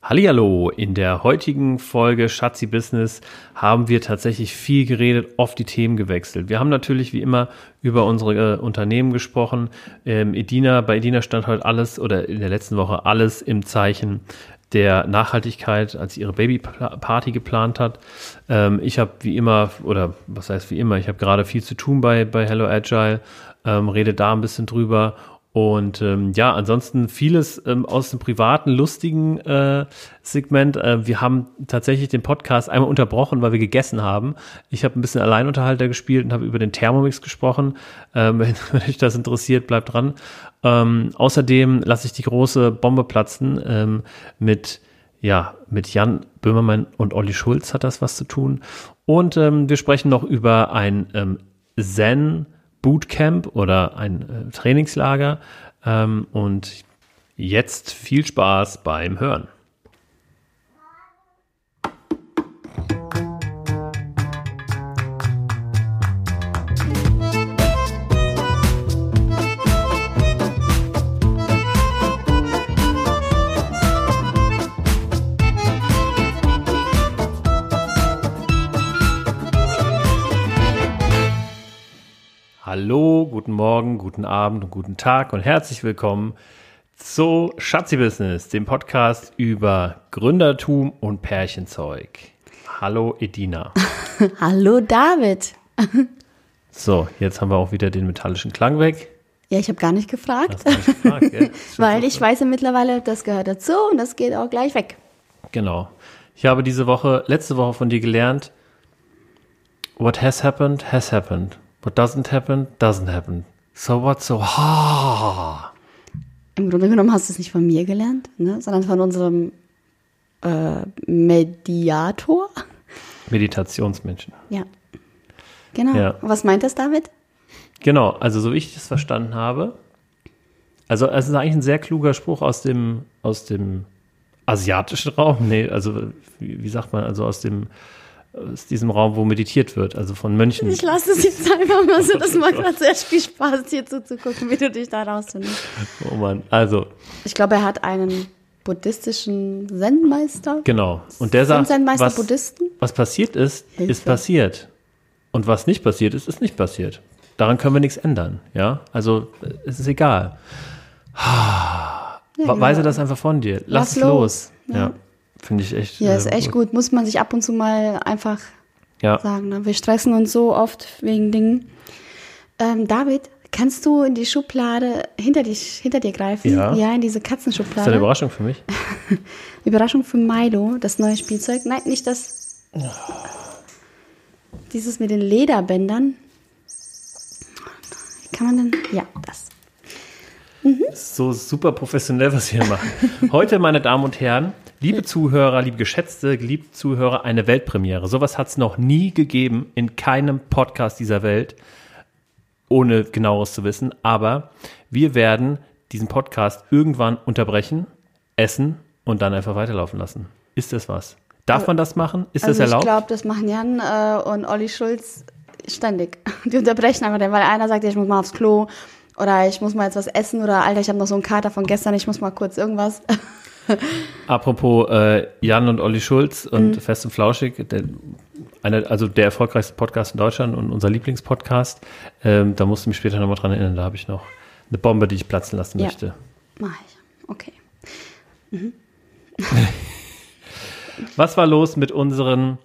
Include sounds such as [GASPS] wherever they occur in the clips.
Hallihallo, in der heutigen Folge Schatzi Business haben wir tatsächlich viel geredet, oft die Themen gewechselt. Wir haben natürlich wie immer über unsere äh, Unternehmen gesprochen. Ähm, Edina, bei Edina stand heute alles oder in der letzten Woche alles im Zeichen der Nachhaltigkeit, als sie ihre Babyparty geplant hat. Ähm, ich habe wie immer, oder was heißt wie immer, ich habe gerade viel zu tun bei, bei Hello Agile, ähm, rede da ein bisschen drüber und ähm, ja, ansonsten vieles ähm, aus dem privaten, lustigen äh, Segment. Äh, wir haben tatsächlich den Podcast einmal unterbrochen, weil wir gegessen haben. Ich habe ein bisschen Alleinunterhalter gespielt und habe über den Thermomix gesprochen. Ähm, [LAUGHS] wenn, wenn euch das interessiert, bleibt dran. Ähm, außerdem lasse ich die große Bombe platzen ähm, mit ja, mit Jan Böhmermann und Olli Schulz hat das was zu tun. Und ähm, wir sprechen noch über ein ähm, Zen Bootcamp oder ein äh, Trainingslager. Ähm, und jetzt viel Spaß beim Hören. Hallo, guten Morgen, guten Abend und guten Tag und herzlich willkommen zu Schatzi Business, dem Podcast über Gründertum und Pärchenzeug. Hallo Edina. [LAUGHS] Hallo David. [LAUGHS] so, jetzt haben wir auch wieder den metallischen Klang weg. Ja, ich habe gar nicht gefragt. Nicht gefragt ja? [LAUGHS] Weil ich weiß ja mittlerweile, das gehört dazu und das geht auch gleich weg. Genau. Ich habe diese Woche, letzte Woche von dir gelernt, what has happened, has happened. What doesn't happen, doesn't happen. So what, so ha. Im Grunde genommen hast du es nicht von mir gelernt, ne? sondern von unserem äh, Mediator. Meditationsmenschen. Ja. Genau. Ja. Was meint das damit? Genau, also so wie ich das verstanden habe, also es ist eigentlich ein sehr kluger Spruch aus dem, aus dem asiatischen Raum. Nee, also wie, wie sagt man, also aus dem aus diesem Raum, wo meditiert wird, also von Mönchen. Ich lasse es jetzt einfach mal so, das macht gerade sehr viel Spaß, hier zuzugucken, wie du dich da rausfindest. Oh Mann, also. Ich glaube, er hat einen buddhistischen Zen-Meister. Genau. Und der sagt, was, Buddhisten? was passiert ist, Hilfe. ist passiert. Und was nicht passiert ist, ist nicht passiert. Daran können wir nichts ändern, ja? Also, es ist egal. Ja, Weise genau. das einfach von dir. Lass, Lass es los. los. ja. ja. Finde ich echt. Ja, ist äh, echt gut. Muss man sich ab und zu mal einfach ja. sagen. Ne? Wir stressen uns so oft wegen Dingen. Ähm, David, kannst du in die Schublade hinter, dich, hinter dir greifen? Ja. Ja, in diese Katzenschublade. Das ist eine Überraschung für mich. [LAUGHS] Überraschung für Milo, das neue Spielzeug. Nein, nicht das. Oh. Dieses mit den Lederbändern. Wie kann man denn? Ja, das. Mhm. So super professionell, was wir hier machen. Heute, meine Damen und Herren, Liebe Zuhörer, liebe geschätzte, geliebte Zuhörer, eine Weltpremiere. Sowas hat es noch nie gegeben in keinem Podcast dieser Welt, ohne genaueres zu wissen. Aber wir werden diesen Podcast irgendwann unterbrechen, essen und dann einfach weiterlaufen lassen. Ist das was? Darf man das machen? Ist also das erlaubt? Ich glaube, das machen Jan äh, und Olli Schulz ständig. [LAUGHS] Die unterbrechen einfach, weil einer sagt, ich muss mal aufs Klo oder ich muss mal jetzt was essen oder Alter, ich habe noch so einen Kater von gestern, ich muss mal kurz irgendwas. [LAUGHS] [LAUGHS] Apropos äh, Jan und Olli Schulz und mhm. Fest und Flauschig, der, eine, also der erfolgreichste Podcast in Deutschland und unser Lieblingspodcast. Ähm, da musst du mich später nochmal dran erinnern, da habe ich noch eine Bombe, die ich platzen lassen ja. möchte. Mach ich. Okay. Mhm. [LAUGHS] Was war los mit unseren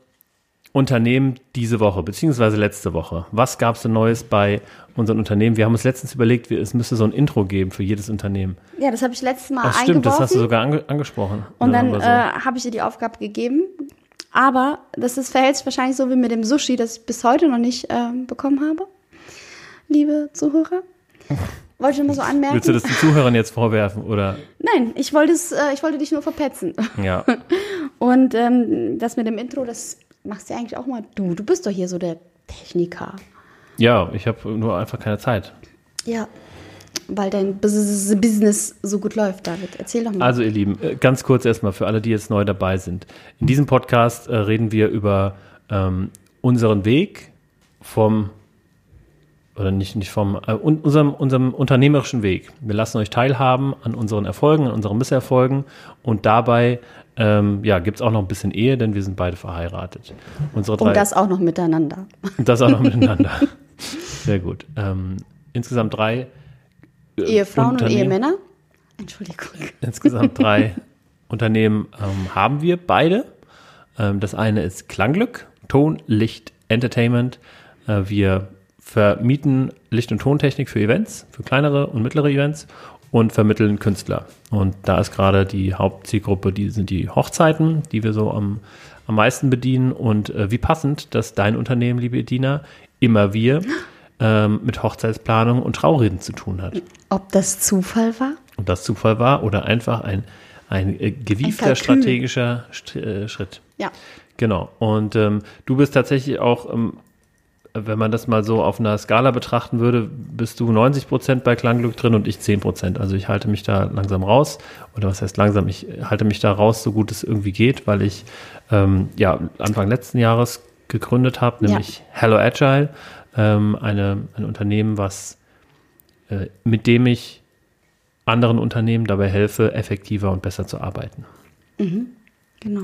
Unternehmen diese Woche, beziehungsweise letzte Woche? Was gab es denn Neues bei unseren Unternehmen? Wir haben uns letztens überlegt, es müsste so ein Intro geben für jedes Unternehmen. Ja, das habe ich letztes Mal Ach, stimmt, das hast du sogar ange angesprochen. Und dann, dann so. äh, habe ich dir die Aufgabe gegeben. Aber das ist, verhält sich wahrscheinlich so wie mit dem Sushi, das ich bis heute noch nicht äh, bekommen habe. Liebe Zuhörer. Wollte ich nur so anmerken. Willst du das den Zuhörern jetzt vorwerfen, oder? Nein, ich wollte, es, äh, ich wollte dich nur verpetzen. Ja. [LAUGHS] Und ähm, das mit dem Intro, das machst du eigentlich auch mal du. Du bist doch hier so der Techniker. Ja, ich habe nur einfach keine Zeit. Ja, weil dein Business so gut läuft, David. Erzähl doch mal. Also, ihr Lieben, äh, ganz kurz erstmal für alle, die jetzt neu dabei sind. In diesem Podcast äh, reden wir über ähm, unseren Weg vom oder nicht, nicht vom, äh, unserem, unserem unternehmerischen Weg. Wir lassen euch teilhaben an unseren Erfolgen, an unseren Misserfolgen und dabei ähm, ja, gibt es auch noch ein bisschen Ehe, denn wir sind beide verheiratet. Unsere drei, und das auch noch miteinander. Und das auch noch [LAUGHS] miteinander. Sehr gut. Ähm, insgesamt drei äh, Ehefrauen und Ehemänner. Entschuldigung. Insgesamt [LAUGHS] drei Unternehmen ähm, haben wir beide. Ähm, das eine ist Klangglück, Ton, Licht, Entertainment. Äh, wir vermieten Licht- und Tontechnik für Events, für kleinere und mittlere Events und vermitteln Künstler. Und da ist gerade die Hauptzielgruppe, die sind die Hochzeiten, die wir so am, am meisten bedienen. Und äh, wie passend, dass dein Unternehmen, liebe Edina, immer wir [GASPS] ähm, mit Hochzeitsplanung und Traureden zu tun hat. Ob das Zufall war? Ob das Zufall war oder einfach ein, ein äh, gewiefter ein strategischer St äh, Schritt. Ja. Genau. Und ähm, du bist tatsächlich auch ähm, wenn man das mal so auf einer Skala betrachten würde, bist du 90 Prozent bei Klangglück drin und ich 10 Prozent. Also ich halte mich da langsam raus. Oder was heißt langsam? Ich halte mich da raus, so gut es irgendwie geht, weil ich ähm, ja Anfang letzten Jahres gegründet habe, nämlich ja. Hello Agile, ähm, eine, ein Unternehmen, was äh, mit dem ich anderen Unternehmen dabei helfe, effektiver und besser zu arbeiten. Mhm, genau.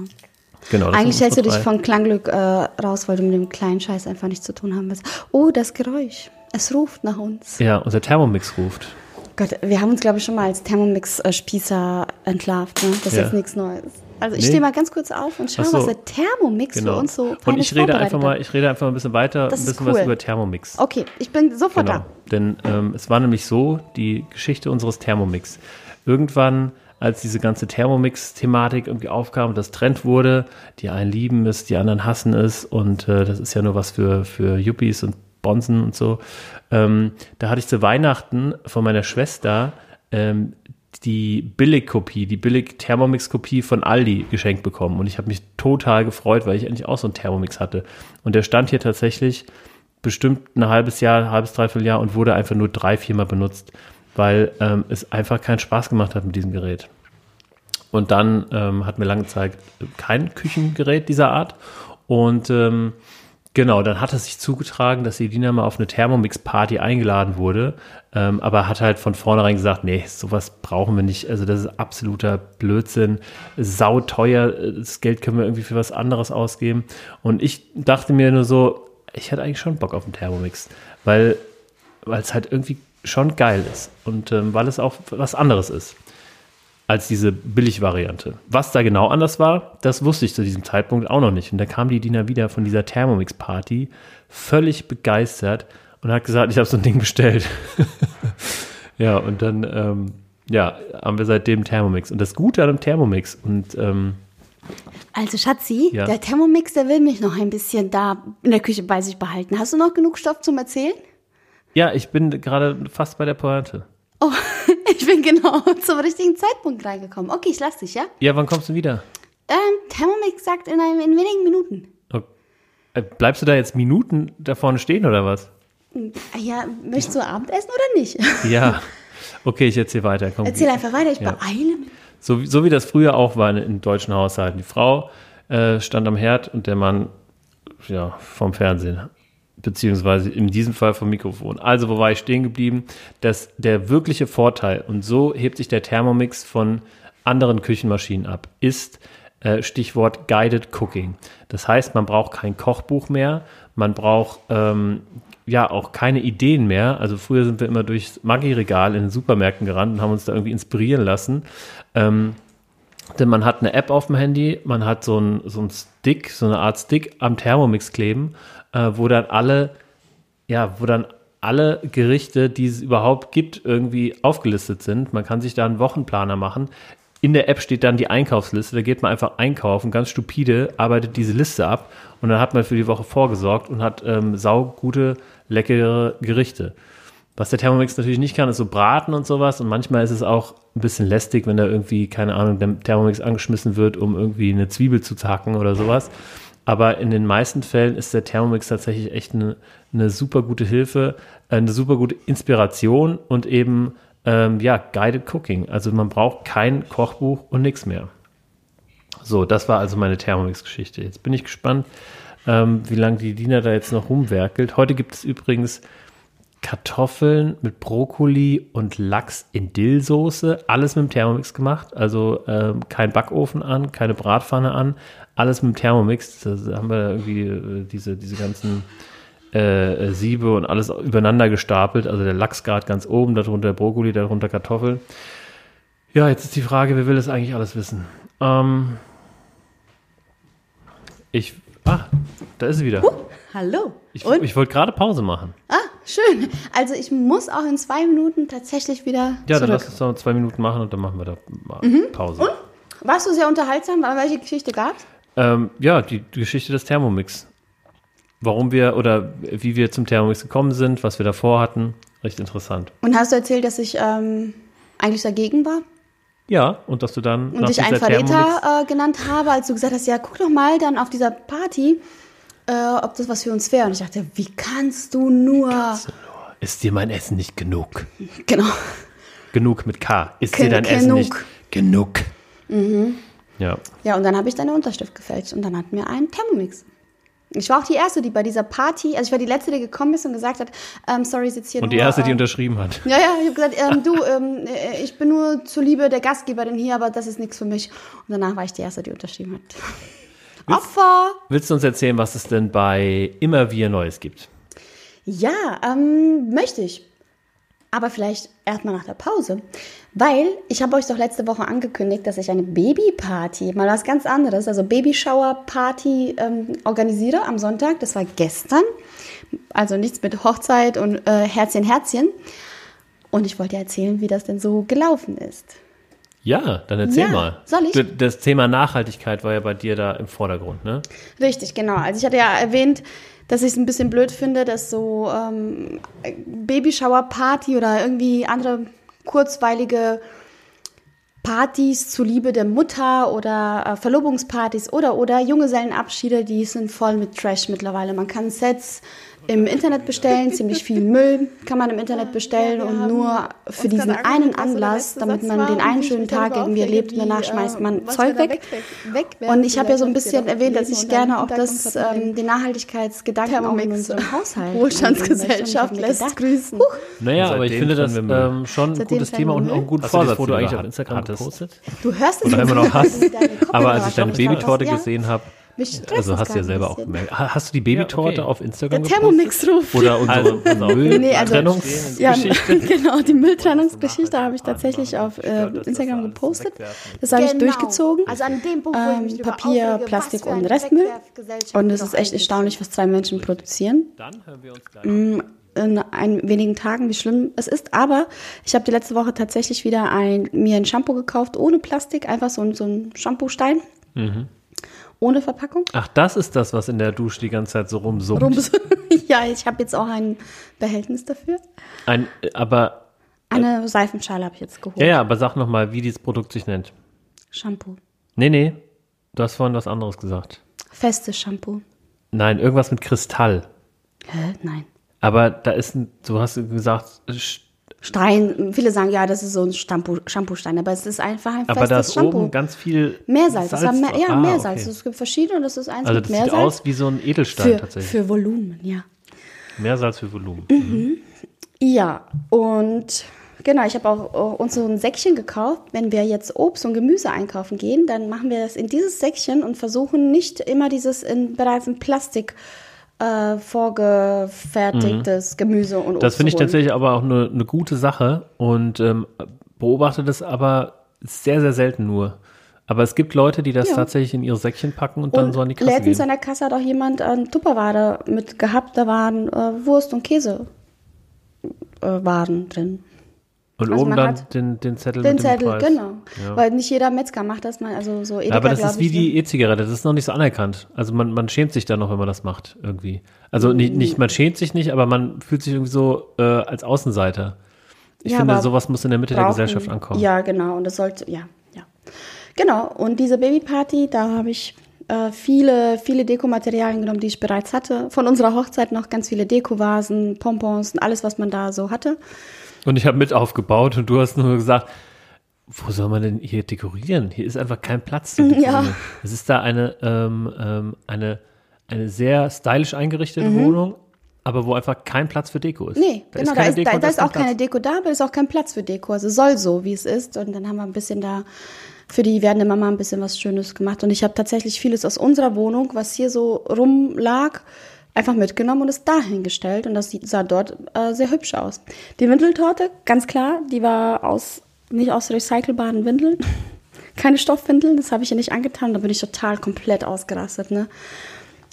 Genau, Eigentlich hältst du dich von Klangglück äh, raus, weil du mit dem kleinen Scheiß einfach nichts zu tun haben willst. Oh, das Geräusch. Es ruft nach uns. Ja, unser Thermomix ruft. Gott, wir haben uns, glaube ich, schon mal als Thermomix-Spießer entlarvt. Ne? Das ist ja. jetzt nichts Neues. Also ich nee. stehe mal ganz kurz auf und schaue, so. was der Thermomix genau. für uns so Und ich rede einfach mal, ich rede einfach ein bisschen weiter, das ein bisschen cool. was über Thermomix. Okay, ich bin sofort genau. da. Denn ähm, es war nämlich so, die Geschichte unseres Thermomix. Irgendwann als diese ganze Thermomix-Thematik irgendwie aufkam und das Trend wurde. Die einen lieben es, die anderen hassen es und äh, das ist ja nur was für, für Yuppies und Bonzen und so. Ähm, da hatte ich zu Weihnachten von meiner Schwester ähm, die Billigkopie, die Billig-Thermomix-Kopie von Aldi geschenkt bekommen und ich habe mich total gefreut, weil ich endlich auch so einen Thermomix hatte. Und der stand hier tatsächlich bestimmt ein halbes Jahr, ein halbes, dreiviertel Jahr und wurde einfach nur drei, viermal benutzt weil ähm, es einfach keinen Spaß gemacht hat mit diesem Gerät. Und dann ähm, hatten wir lange Zeit kein Küchengerät dieser Art. Und ähm, genau, dann hat es sich zugetragen, dass Edina mal auf eine Thermomix-Party eingeladen wurde, ähm, aber hat halt von vornherein gesagt, nee, sowas brauchen wir nicht. Also das ist absoluter Blödsinn, sauteuer, das Geld können wir irgendwie für was anderes ausgeben. Und ich dachte mir nur so, ich hätte eigentlich schon Bock auf einen Thermomix, weil es halt irgendwie schon geil ist und ähm, weil es auch was anderes ist als diese Billigvariante. Was da genau anders war, das wusste ich zu diesem Zeitpunkt auch noch nicht. Und da kam die Dina wieder von dieser Thermomix-Party völlig begeistert und hat gesagt, ich habe so ein Ding bestellt. [LAUGHS] ja, und dann ähm, ja, haben wir seitdem Thermomix. Und das Gute an einem Thermomix und ähm, also Schatzi, ja. der Thermomix, der will mich noch ein bisschen da in der Küche bei sich behalten. Hast du noch genug Stoff zum Erzählen? Ja, ich bin gerade fast bei der Pointe. Oh, [LAUGHS] ich bin genau [LAUGHS] zum richtigen Zeitpunkt reingekommen. Okay, ich lass dich, ja? Ja, wann kommst du wieder? Ähm, Thermomix sagt in, einem, in wenigen Minuten. Okay. Äh, bleibst du da jetzt Minuten da vorne stehen oder was? Ja, möchtest du Abendessen oder nicht? [LAUGHS] Ja. Okay, ich erzähle weiter. Komm, Erzähl einfach weiter, ich ja. beeile mich. So, so wie das früher auch war in, in deutschen Haushalten. Die Frau äh, stand am Herd und der Mann ja, vom Fernsehen beziehungsweise in diesem Fall vom Mikrofon. Also, wo war ich stehen geblieben? Dass der wirkliche Vorteil, und so hebt sich der Thermomix von anderen Küchenmaschinen ab, ist äh, Stichwort Guided Cooking. Das heißt, man braucht kein Kochbuch mehr, man braucht ähm, ja auch keine Ideen mehr. Also früher sind wir immer durchs Maggi-Regal in den Supermärkten gerannt und haben uns da irgendwie inspirieren lassen. Ähm, denn man hat eine App auf dem Handy, man hat so ein, so ein Stick, so eine Art Stick am Thermomix kleben äh, wo dann alle, ja, wo dann alle Gerichte, die es überhaupt gibt, irgendwie aufgelistet sind. Man kann sich da einen Wochenplaner machen. In der App steht dann die Einkaufsliste, da geht man einfach einkaufen, ganz stupide, arbeitet diese Liste ab und dann hat man für die Woche vorgesorgt und hat ähm, saugute, leckere Gerichte. Was der Thermomix natürlich nicht kann, ist so braten und sowas und manchmal ist es auch ein bisschen lästig, wenn da irgendwie, keine Ahnung, der Thermomix angeschmissen wird, um irgendwie eine Zwiebel zu zacken oder sowas. Aber in den meisten Fällen ist der Thermomix tatsächlich echt eine, eine super gute Hilfe, eine super gute Inspiration und eben ähm, ja, Guided Cooking. Also man braucht kein Kochbuch und nichts mehr. So, das war also meine Thermomix-Geschichte. Jetzt bin ich gespannt, ähm, wie lange die Dina da jetzt noch rumwerkelt. Heute gibt es übrigens Kartoffeln mit Brokkoli und Lachs in Dillsoße. Alles mit dem Thermomix gemacht. Also ähm, kein Backofen an, keine Bratpfanne an. Alles mit dem Thermomix. Da haben wir irgendwie äh, diese, diese ganzen äh, Siebe und alles übereinander gestapelt. Also der Lachs gerade ganz oben, darunter Brokkoli, darunter Kartoffeln. Ja, jetzt ist die Frage, wer will das eigentlich alles wissen? Ähm, ich, ah, da ist sie wieder. Hallo. Ich, Und? ich wollte gerade Pause machen. ah, schön. Also ich muss auch in zwei Minuten tatsächlich wieder Ja, dann zurück. lass uns noch zwei Minuten machen und dann machen wir da mal Pause. Warst du sehr unterhaltsam? Welche Geschichte gab's? Ähm, ja, die, die Geschichte des Thermomix. Warum wir oder wie wir zum Thermomix gekommen sind, was wir davor hatten. Recht interessant. Und hast du erzählt, dass ich ähm, eigentlich dagegen war? Ja, und dass du dann Und dich einen Verräter äh, genannt habe, als du gesagt hast, ja, guck doch mal dann auf dieser Party, äh, ob das was für uns wäre. Und ich dachte, wie kannst du nur? Ist dir mein Essen nicht genug? Genau. Genug mit K. Ist Ken- dir dein Essen nicht genug. genug? Ja. Ja, und dann habe ich deine Unterschrift gefälscht und dann hatten wir einen Thermomix. Ich war auch die Erste, die bei dieser Party, also ich war die Letzte, die gekommen ist und gesagt hat, ähm, sorry, ich sitze hier Und nur, die erste, die äh, unterschrieben hat. Ja, ja, ich habe gesagt, ähm, du, ähm, äh, ich bin nur zuliebe der Gastgeberin hier, aber das ist nichts für mich. Und danach war ich die Erste, die unterschrieben hat. Opfer! Willst du uns erzählen, was es denn bei Immer Wir Neues gibt? Ja, ähm, möchte ich. Aber vielleicht erstmal nach der Pause. Weil ich habe euch doch letzte Woche angekündigt, dass ich eine Babyparty, mal was ganz anderes, also Babyshower-Party ähm, organisiere am Sonntag. Das war gestern. Also nichts mit Hochzeit und äh, Herzchen, Herzchen. Und ich wollte erzählen, wie das denn so gelaufen ist. Ja, dann erzähl Ja, mal. soll ich? Das Thema Nachhaltigkeit war ja bei dir da im Vordergrund, ne? Richtig, genau. Also ich hatte ja erwähnt, dass ich es ein bisschen blöd finde, dass so ähm, Babyshower-Party oder irgendwie andere kurzweilige Partys zuliebe der Mutter oder äh, Verlobungspartys oder oder Junggesellenabschiede, die sind voll mit Trash mittlerweile. Man kann Sets im Internet bestellen, ziemlich viel Müll kann man im Internet bestellen und nur für diesen einen Anlass, damit man den einen schönen Tag irgendwie erlebt und danach schmeißt man äh, was Zeug weg. Und ich habe ja so ein bisschen erwähnt, dass ich gerne auch das, ähm, den Nachhaltigkeitsgedanken auch in unserem Haushalt. Wohlstandsgesellschaft lässt grüßen. Naja, aber ich finde das ähm, schon ein gutes Thema und auch einen guten du Vorsatz, Foto den eigentlich du auf Instagram hattest. gepostet? Du hörst es immer noch hast. Aber als ich deine. Babytorte gesehen habe, mich also hast du ja selber auch gemerkt. Ha- Hast du die Babytorte Ja, okay. auf Instagram Der gepostet? Thermomix-Ruf. Oder unsere Also, auf. Nee, also- Mülltrennungsgeschichte? Ja, [LAUGHS] genau, die Mülltrennungsgeschichte habe ich tatsächlich auf äh, Instagram gepostet. Das habe ich Genau. durchgezogen. Also an dem Punkt, wo ich Ähm, mich drüber Papier, aufrege, Plastik und Restmüll. Und es ist echt erstaunlich, was zwei Menschen produzieren. Dann hören wir uns gleich. in ein wenigen Tagen, wie schlimm es ist. Aber ich habe die letzte Woche tatsächlich wieder ein, mir ein Shampoo gekauft, ohne Plastik, einfach so, ein- so ein Shampoo-Stein. Ohne Verpackung. Ach, das ist das, was in der Dusche die ganze Zeit so rumsummt. Rums. [LAUGHS] ja, ich habe jetzt auch ein Behältnis dafür. Ein, äh, aber, Eine Seifenschale habe ich jetzt geholt. ja, ja, aber sag nochmal, wie dieses Produkt sich nennt. Shampoo. Nee, nee, du hast vorhin was anderes gesagt. Festes Shampoo. Nein, irgendwas mit Kristall. Hä? Nein. Aber da ist ein, du hast gesagt, Stein, viele sagen, ja, das ist so ein Shampoo, Shampoo-Stein, aber es ist einfach ein aber festes da ist Shampoo. oben ganz viel Meersalz, das war mehr, ja, Ah, Meersalz. okay. Es gibt verschiedene und das ist eins Also mit das sieht Meersalz. aus wie so ein Edelstein für, tatsächlich. für Volumen, ja. Meersalz für Volumen. Ja, und genau, ich habe auch äh, uns so ein Säckchen gekauft. Wenn wir jetzt Obst und Gemüse einkaufen gehen, dann machen wir das in dieses Säckchen und versuchen nicht immer dieses in, bereits in Plastik äh, vorgefertigtes Gemüse und Obst Das finde ich tatsächlich aber auch eine, eine gute Sache und ähm, beobachte das aber sehr, sehr selten nur. Aber es gibt Leute, die das Ja. tatsächlich in ihre Säckchen packen und dann Und so an die Kasse letztens gehen. an der Kasse hat auch jemand ein Tupperware mit gehabt, da waren äh, Wurst und Käse äh, Waren drin. Und also oben dann den, den Zettel Den mit dem Zettel, Preis. genau. Ja. Weil nicht jeder Metzger macht das mal, also so Edeka, Ja, aber das ist wie ich, die E-Zigarette, das ist noch nicht so anerkannt. Also man, man schämt sich da noch, wenn man das macht, irgendwie. Also nicht, nicht, man schämt sich nicht, aber man fühlt sich irgendwie so äh, als Außenseiter. Ich Ja, finde, sowas muss in der Mitte der brauchen- Gesellschaft ankommen. Ja, genau. Und das sollte, ja, ja. Genau. Und diese Babyparty, da habe ich äh, viele, viele Dekomaterialien genommen, die ich bereits hatte. Von unserer Hochzeit noch ganz viele Dekovasen, Pompons und alles, was man da so hatte. Und ich habe mit aufgebaut und du hast nur gesagt, wo soll man denn hier dekorieren? Hier ist einfach kein Platz zu [LAUGHS] dekorieren. Ja. Es ist da eine, ähm, ähm, eine, eine sehr stylisch eingerichtete Mhm. Wohnung, aber wo einfach kein Platz für Deko ist. Nee, Da genau, da keine ist, Deko, da, da da ist auch kein keine Platz. Deko da, aber ist auch kein Platz für Deko. Also soll so, wie es ist. Und dann haben wir ein bisschen da für die werdende Mama ein bisschen was Schönes gemacht. Und ich habe tatsächlich vieles aus unserer Wohnung, was hier so rumlag, einfach mitgenommen und es dahingestellt. Und das sah dort äh, sehr hübsch aus. Die Windeltorte, ganz klar, die war aus nicht aus recycelbaren Windeln. [LAUGHS] Keine Stoffwindeln, das habe ich ihr nicht angetan. Da bin ich total komplett ausgerastet. Ne?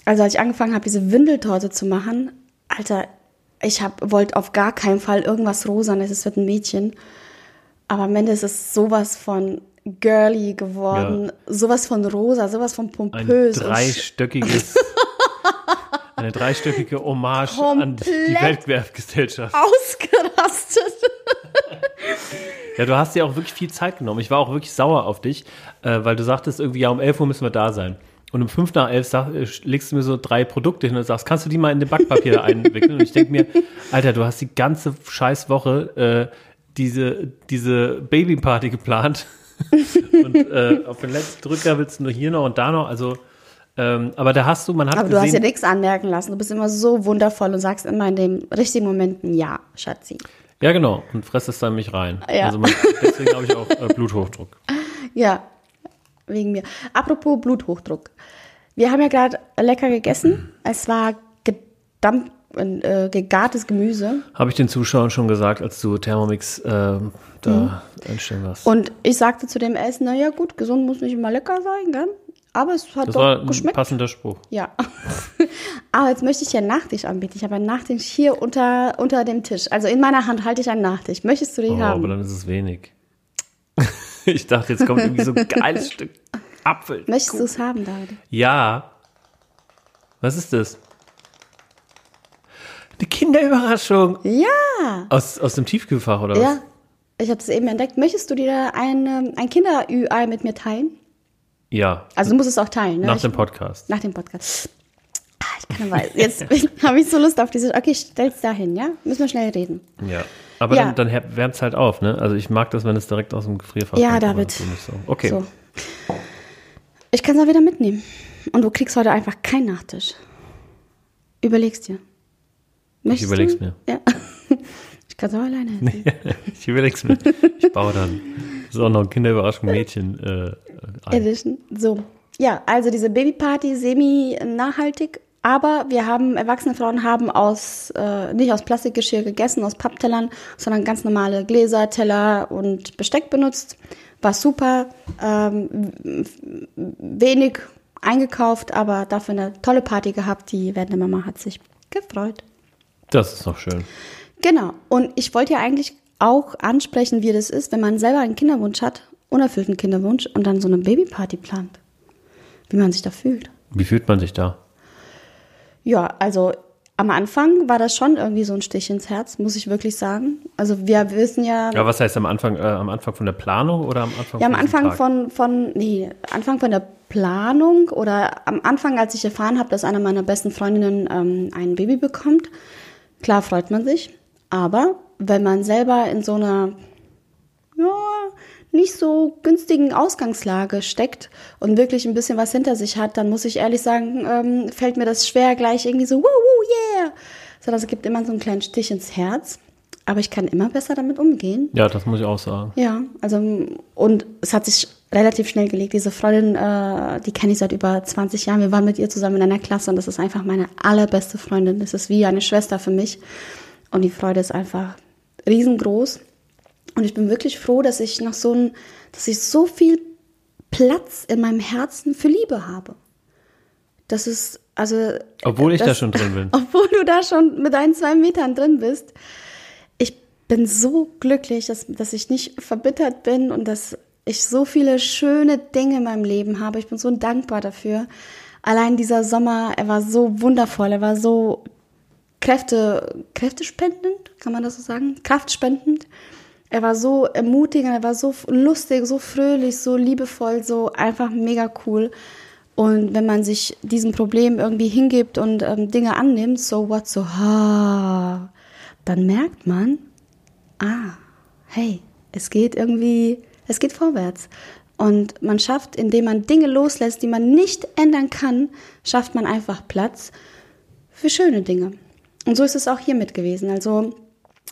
Also als ich angefangen habe, diese Windeltorte zu machen, Alter, ich hab, wollte auf gar keinen Fall irgendwas Rosanes, es wird ein Mädchen. Aber am Ende ist es sowas von girly geworden, sowas von rosa, sowas von Ein pompös. sch- dreistöckiges, [LAUGHS] [LAUGHS] eine dreistöckige Hommage an die Weltwerfgesellschaft. ausgerastet. Ja, du hast dir auch wirklich viel Zeit genommen. Ich war auch wirklich sauer auf dich, äh, weil du sagtest irgendwie, ja, um 11 Uhr müssen wir da sein. Und um 5 nach 11 sag, äh, legst du mir so drei Produkte hin und sagst, kannst du die mal in den Backpapier [LAUGHS] einwickeln? Und ich denke mir, Alter, du hast die ganze scheiß Woche äh, diese, diese Babyparty geplant. [LAUGHS] und äh, auf den letzten Drücker willst du nur hier noch und da noch. Also, ähm, aber da hast du, man hat Aber du hast dir gesehen, nichts anmerken lassen. Du bist immer so wundervoll und sagst immer in dem richtigen Moment ein Ja, Schatzi. ja genau, und fresst es dann mich rein. Ja. Also man, deswegen habe ich auch äh, Bluthochdruck. [LAUGHS] Ja, wegen mir. Apropos Bluthochdruck. Wir haben ja gerade lecker gegessen. Es war gedamp, äh, gegartes Gemüse. Habe ich den Zuschauern schon gesagt, als du Thermomix äh, da einstellen warst. Mhm. Und ich sagte zu dem Essen, naja gut, gesund muss nicht immer lecker sein, gell? Aber es hat das doch war ein geschmeckt. passender Spruch. Ja. [LAUGHS] Aber jetzt möchte ich ja einen Nachtisch anbieten. Ich habe einen Nachtisch hier unter, unter dem Tisch. Also in meiner Hand halte ich einen Nachtisch. Möchtest du den Oh, haben? aber dann ist es wenig. [LAUGHS] ich dachte, jetzt kommt irgendwie so ein geiles [LAUGHS] Stück Apfel. Möchtest du es haben, David? Ja. Was ist das? Eine Kinderüberraschung. Ja. Aus, aus dem Tiefkühlfach, oder was? Ja. Ich habe es eben entdeckt. Möchtest du dir ein, ähm, ein Kinder-Ü-Ei mit mir teilen? Ja. Also du musst es auch teilen. Ne? Nach ich, dem Podcast. nach dem Podcast. Ah, ich kann aber, jetzt [LAUGHS] habe ich so Lust auf dieses, okay, stell's dahin, ja? Müssen wir schnell reden. Ja. Aber Ja. dann, dann wärmt es halt auf, ne? Also ich mag das, wenn es direkt aus dem Gefrierfach Ja, kommt, aber David. so. Okay. So. Ich kann es auch wieder mitnehmen. Und du kriegst heute einfach keinen Nachtisch. Überlegst dir. Möchtest überleg's du? mir. Ja. Ich kann es auch alleine [LAUGHS] essen. ich überleg's mir. Ich baue dann. Das ist auch noch ein Kinderüberraschung Mädchen. Äh. Edition. So. Ja, also diese Babyparty semi-nachhaltig, aber wir haben, erwachsene Frauen haben aus, äh, nicht aus Plastikgeschirr gegessen, aus Papptellern, sondern ganz normale Gläser, Teller und Besteck benutzt. War super, ähm, wenig eingekauft, aber dafür eine tolle Party gehabt. Die werdende Mama hat sich gefreut. Das ist doch schön. Genau. Und ich wollte ja eigentlich auch ansprechen, wie das ist, wenn man selber einen Kinderwunsch hat, unerfüllten Kinderwunsch und dann so eine Babyparty plant. Wie man sich da fühlt. Wie fühlt man sich da? Ja, also am Anfang war das schon irgendwie so ein Stich ins Herz, muss ich wirklich sagen. Also wir wissen ja, Ja, was heißt am Anfang, äh, am Anfang von der Planung oder am Anfang ja am von Anfang von, von, nee, Anfang von der Planung oder am Anfang, als ich erfahren habe, dass eine meiner besten Freundinnen ähm, ein Baby bekommt, klar freut man sich. Aber wenn man selber in so einer ja, nicht so günstigen Ausgangslage steckt und wirklich ein bisschen was hinter sich hat, dann muss ich ehrlich sagen, ähm, fällt mir das schwer, gleich irgendwie so, woo, woo, yeah. Sondern es gibt immer so einen kleinen Stich ins Herz. Aber ich kann immer besser damit umgehen. Ja, das muss ich auch sagen. Ja, also und es hat sich relativ schnell gelegt. Diese Freundin, äh, die kenne ich seit über 20 Jahren. Wir waren mit ihr zusammen in einer Klasse und das ist einfach meine allerbeste Freundin. Das ist wie eine Schwester für mich. Und die Freude ist einfach riesengroß. Und ich bin wirklich froh, dass ich noch so ein, dass ich so viel Platz in meinem Herzen für Liebe habe. Das ist, also. Obwohl ich da das- schon drin bin. [LAUGHS] Obwohl du da schon mit deinen zwei Metern drin bist. Ich bin so glücklich, dass, dass ich nicht verbittert bin und dass ich so viele schöne Dinge in meinem Leben habe. Ich bin so dankbar dafür. Allein dieser Sommer, er war so wundervoll, er war so Kräfte, kräftespendend, kann man das so sagen? Kraftspendend. Er war so ermutigend, er war so lustig, so fröhlich, so liebevoll, so einfach mega cool. Und wenn man sich diesem Problem irgendwie hingibt und ähm, Dinge annimmt, so what, so ha, dann merkt man, ah, hey, es geht irgendwie, es geht vorwärts. Und man schafft, indem man Dinge loslässt, die man nicht ändern kann, schafft man einfach Platz für schöne Dinge. Und so ist es auch hiermit gewesen. Also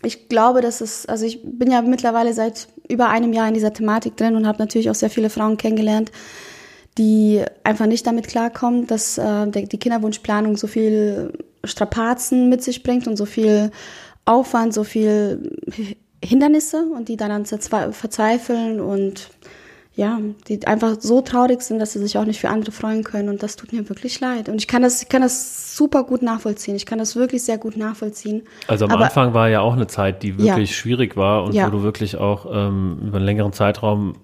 ich glaube, dass es, also ich bin ja mittlerweile seit über einem Jahr in dieser Thematik drin und habe natürlich auch sehr viele Frauen kennengelernt, die einfach nicht damit klarkommen, dass äh, die Kinderwunschplanung so viel Strapazen mit sich bringt und so viel Aufwand, so viel Hindernisse und die dann verzweifeln und ja, die einfach so traurig sind, dass sie sich auch nicht für andere freuen können. Und das tut mir wirklich leid. Und ich kann das, ich kann das super gut nachvollziehen. Ich kann das wirklich sehr gut nachvollziehen. Also am Aber, Anfang war ja auch eine Zeit, die wirklich ja. schwierig war und ja. wo du wirklich auch ähm, über einen längeren Zeitraum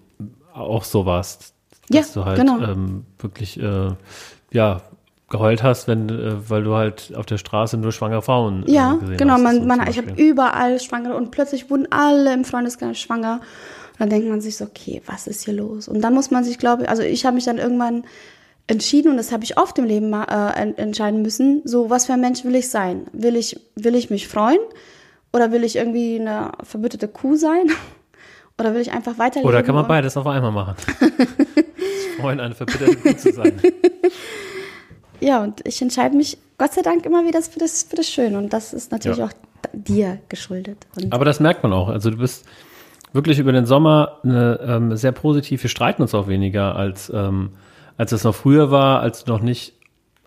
auch so warst. Dass ja, du halt genau. ähm, wirklich äh, ja, geheult hast, wenn, äh, weil du halt auf der Straße nur schwangere Frauen äh, ja, genau, hast. Man, man, ich habe überall schwangere und plötzlich wurden alle im Freundeskreis schwanger dann denkt man sich so, okay, was ist hier los? Und dann muss man sich, glaube ich, also ich habe mich dann irgendwann entschieden und das habe ich oft im Leben äh, entscheiden müssen, so was für ein Mensch will ich sein? Will ich, will ich mich freuen oder will ich irgendwie eine verbüttete Kuh sein? [LAUGHS] Oder will ich einfach weiterleben? Oder kann man beides auf einmal machen? [LAUGHS] freuen, eine verbitterte Kuh zu sein. [LAUGHS] Ja, und ich entscheide mich Gott sei Dank immer wieder für das, für das Schöne. Und das ist natürlich ja. auch dir geschuldet. Und Aber das merkt man auch. Also du bist, wirklich über den Sommer eine, ähm, sehr positiv. Wir streiten uns auch weniger, als, ähm, als es noch früher war, als du noch nicht,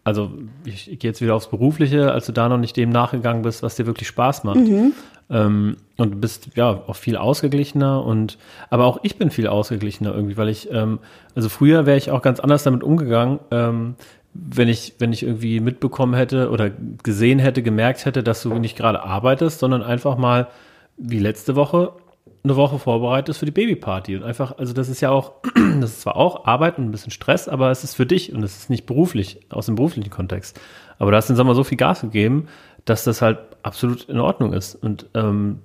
also ich, ich gehe jetzt wieder aufs Berufliche, als du da noch nicht dem nachgegangen bist, was dir wirklich Spaß macht. Mhm. Ähm, und du bist ja auch viel ausgeglichener und aber auch ich bin viel ausgeglichener irgendwie, weil ich, ähm, also früher wäre ich auch ganz anders damit umgegangen, ähm, wenn ich, wenn ich irgendwie mitbekommen hätte oder gesehen hätte, gemerkt hätte, dass du nicht gerade arbeitest, sondern einfach mal wie letzte Woche eine Woche vorbereitest für die Babyparty. Und einfach, also das ist ja auch, [CLEARS THROAT] das ist zwar auch Arbeit und ein bisschen Stress, aber es ist für dich und es ist nicht beruflich, aus dem beruflichen Kontext. Aber du hast den Sommer so viel Gas gegeben, dass das halt absolut in Ordnung ist. Und ähm,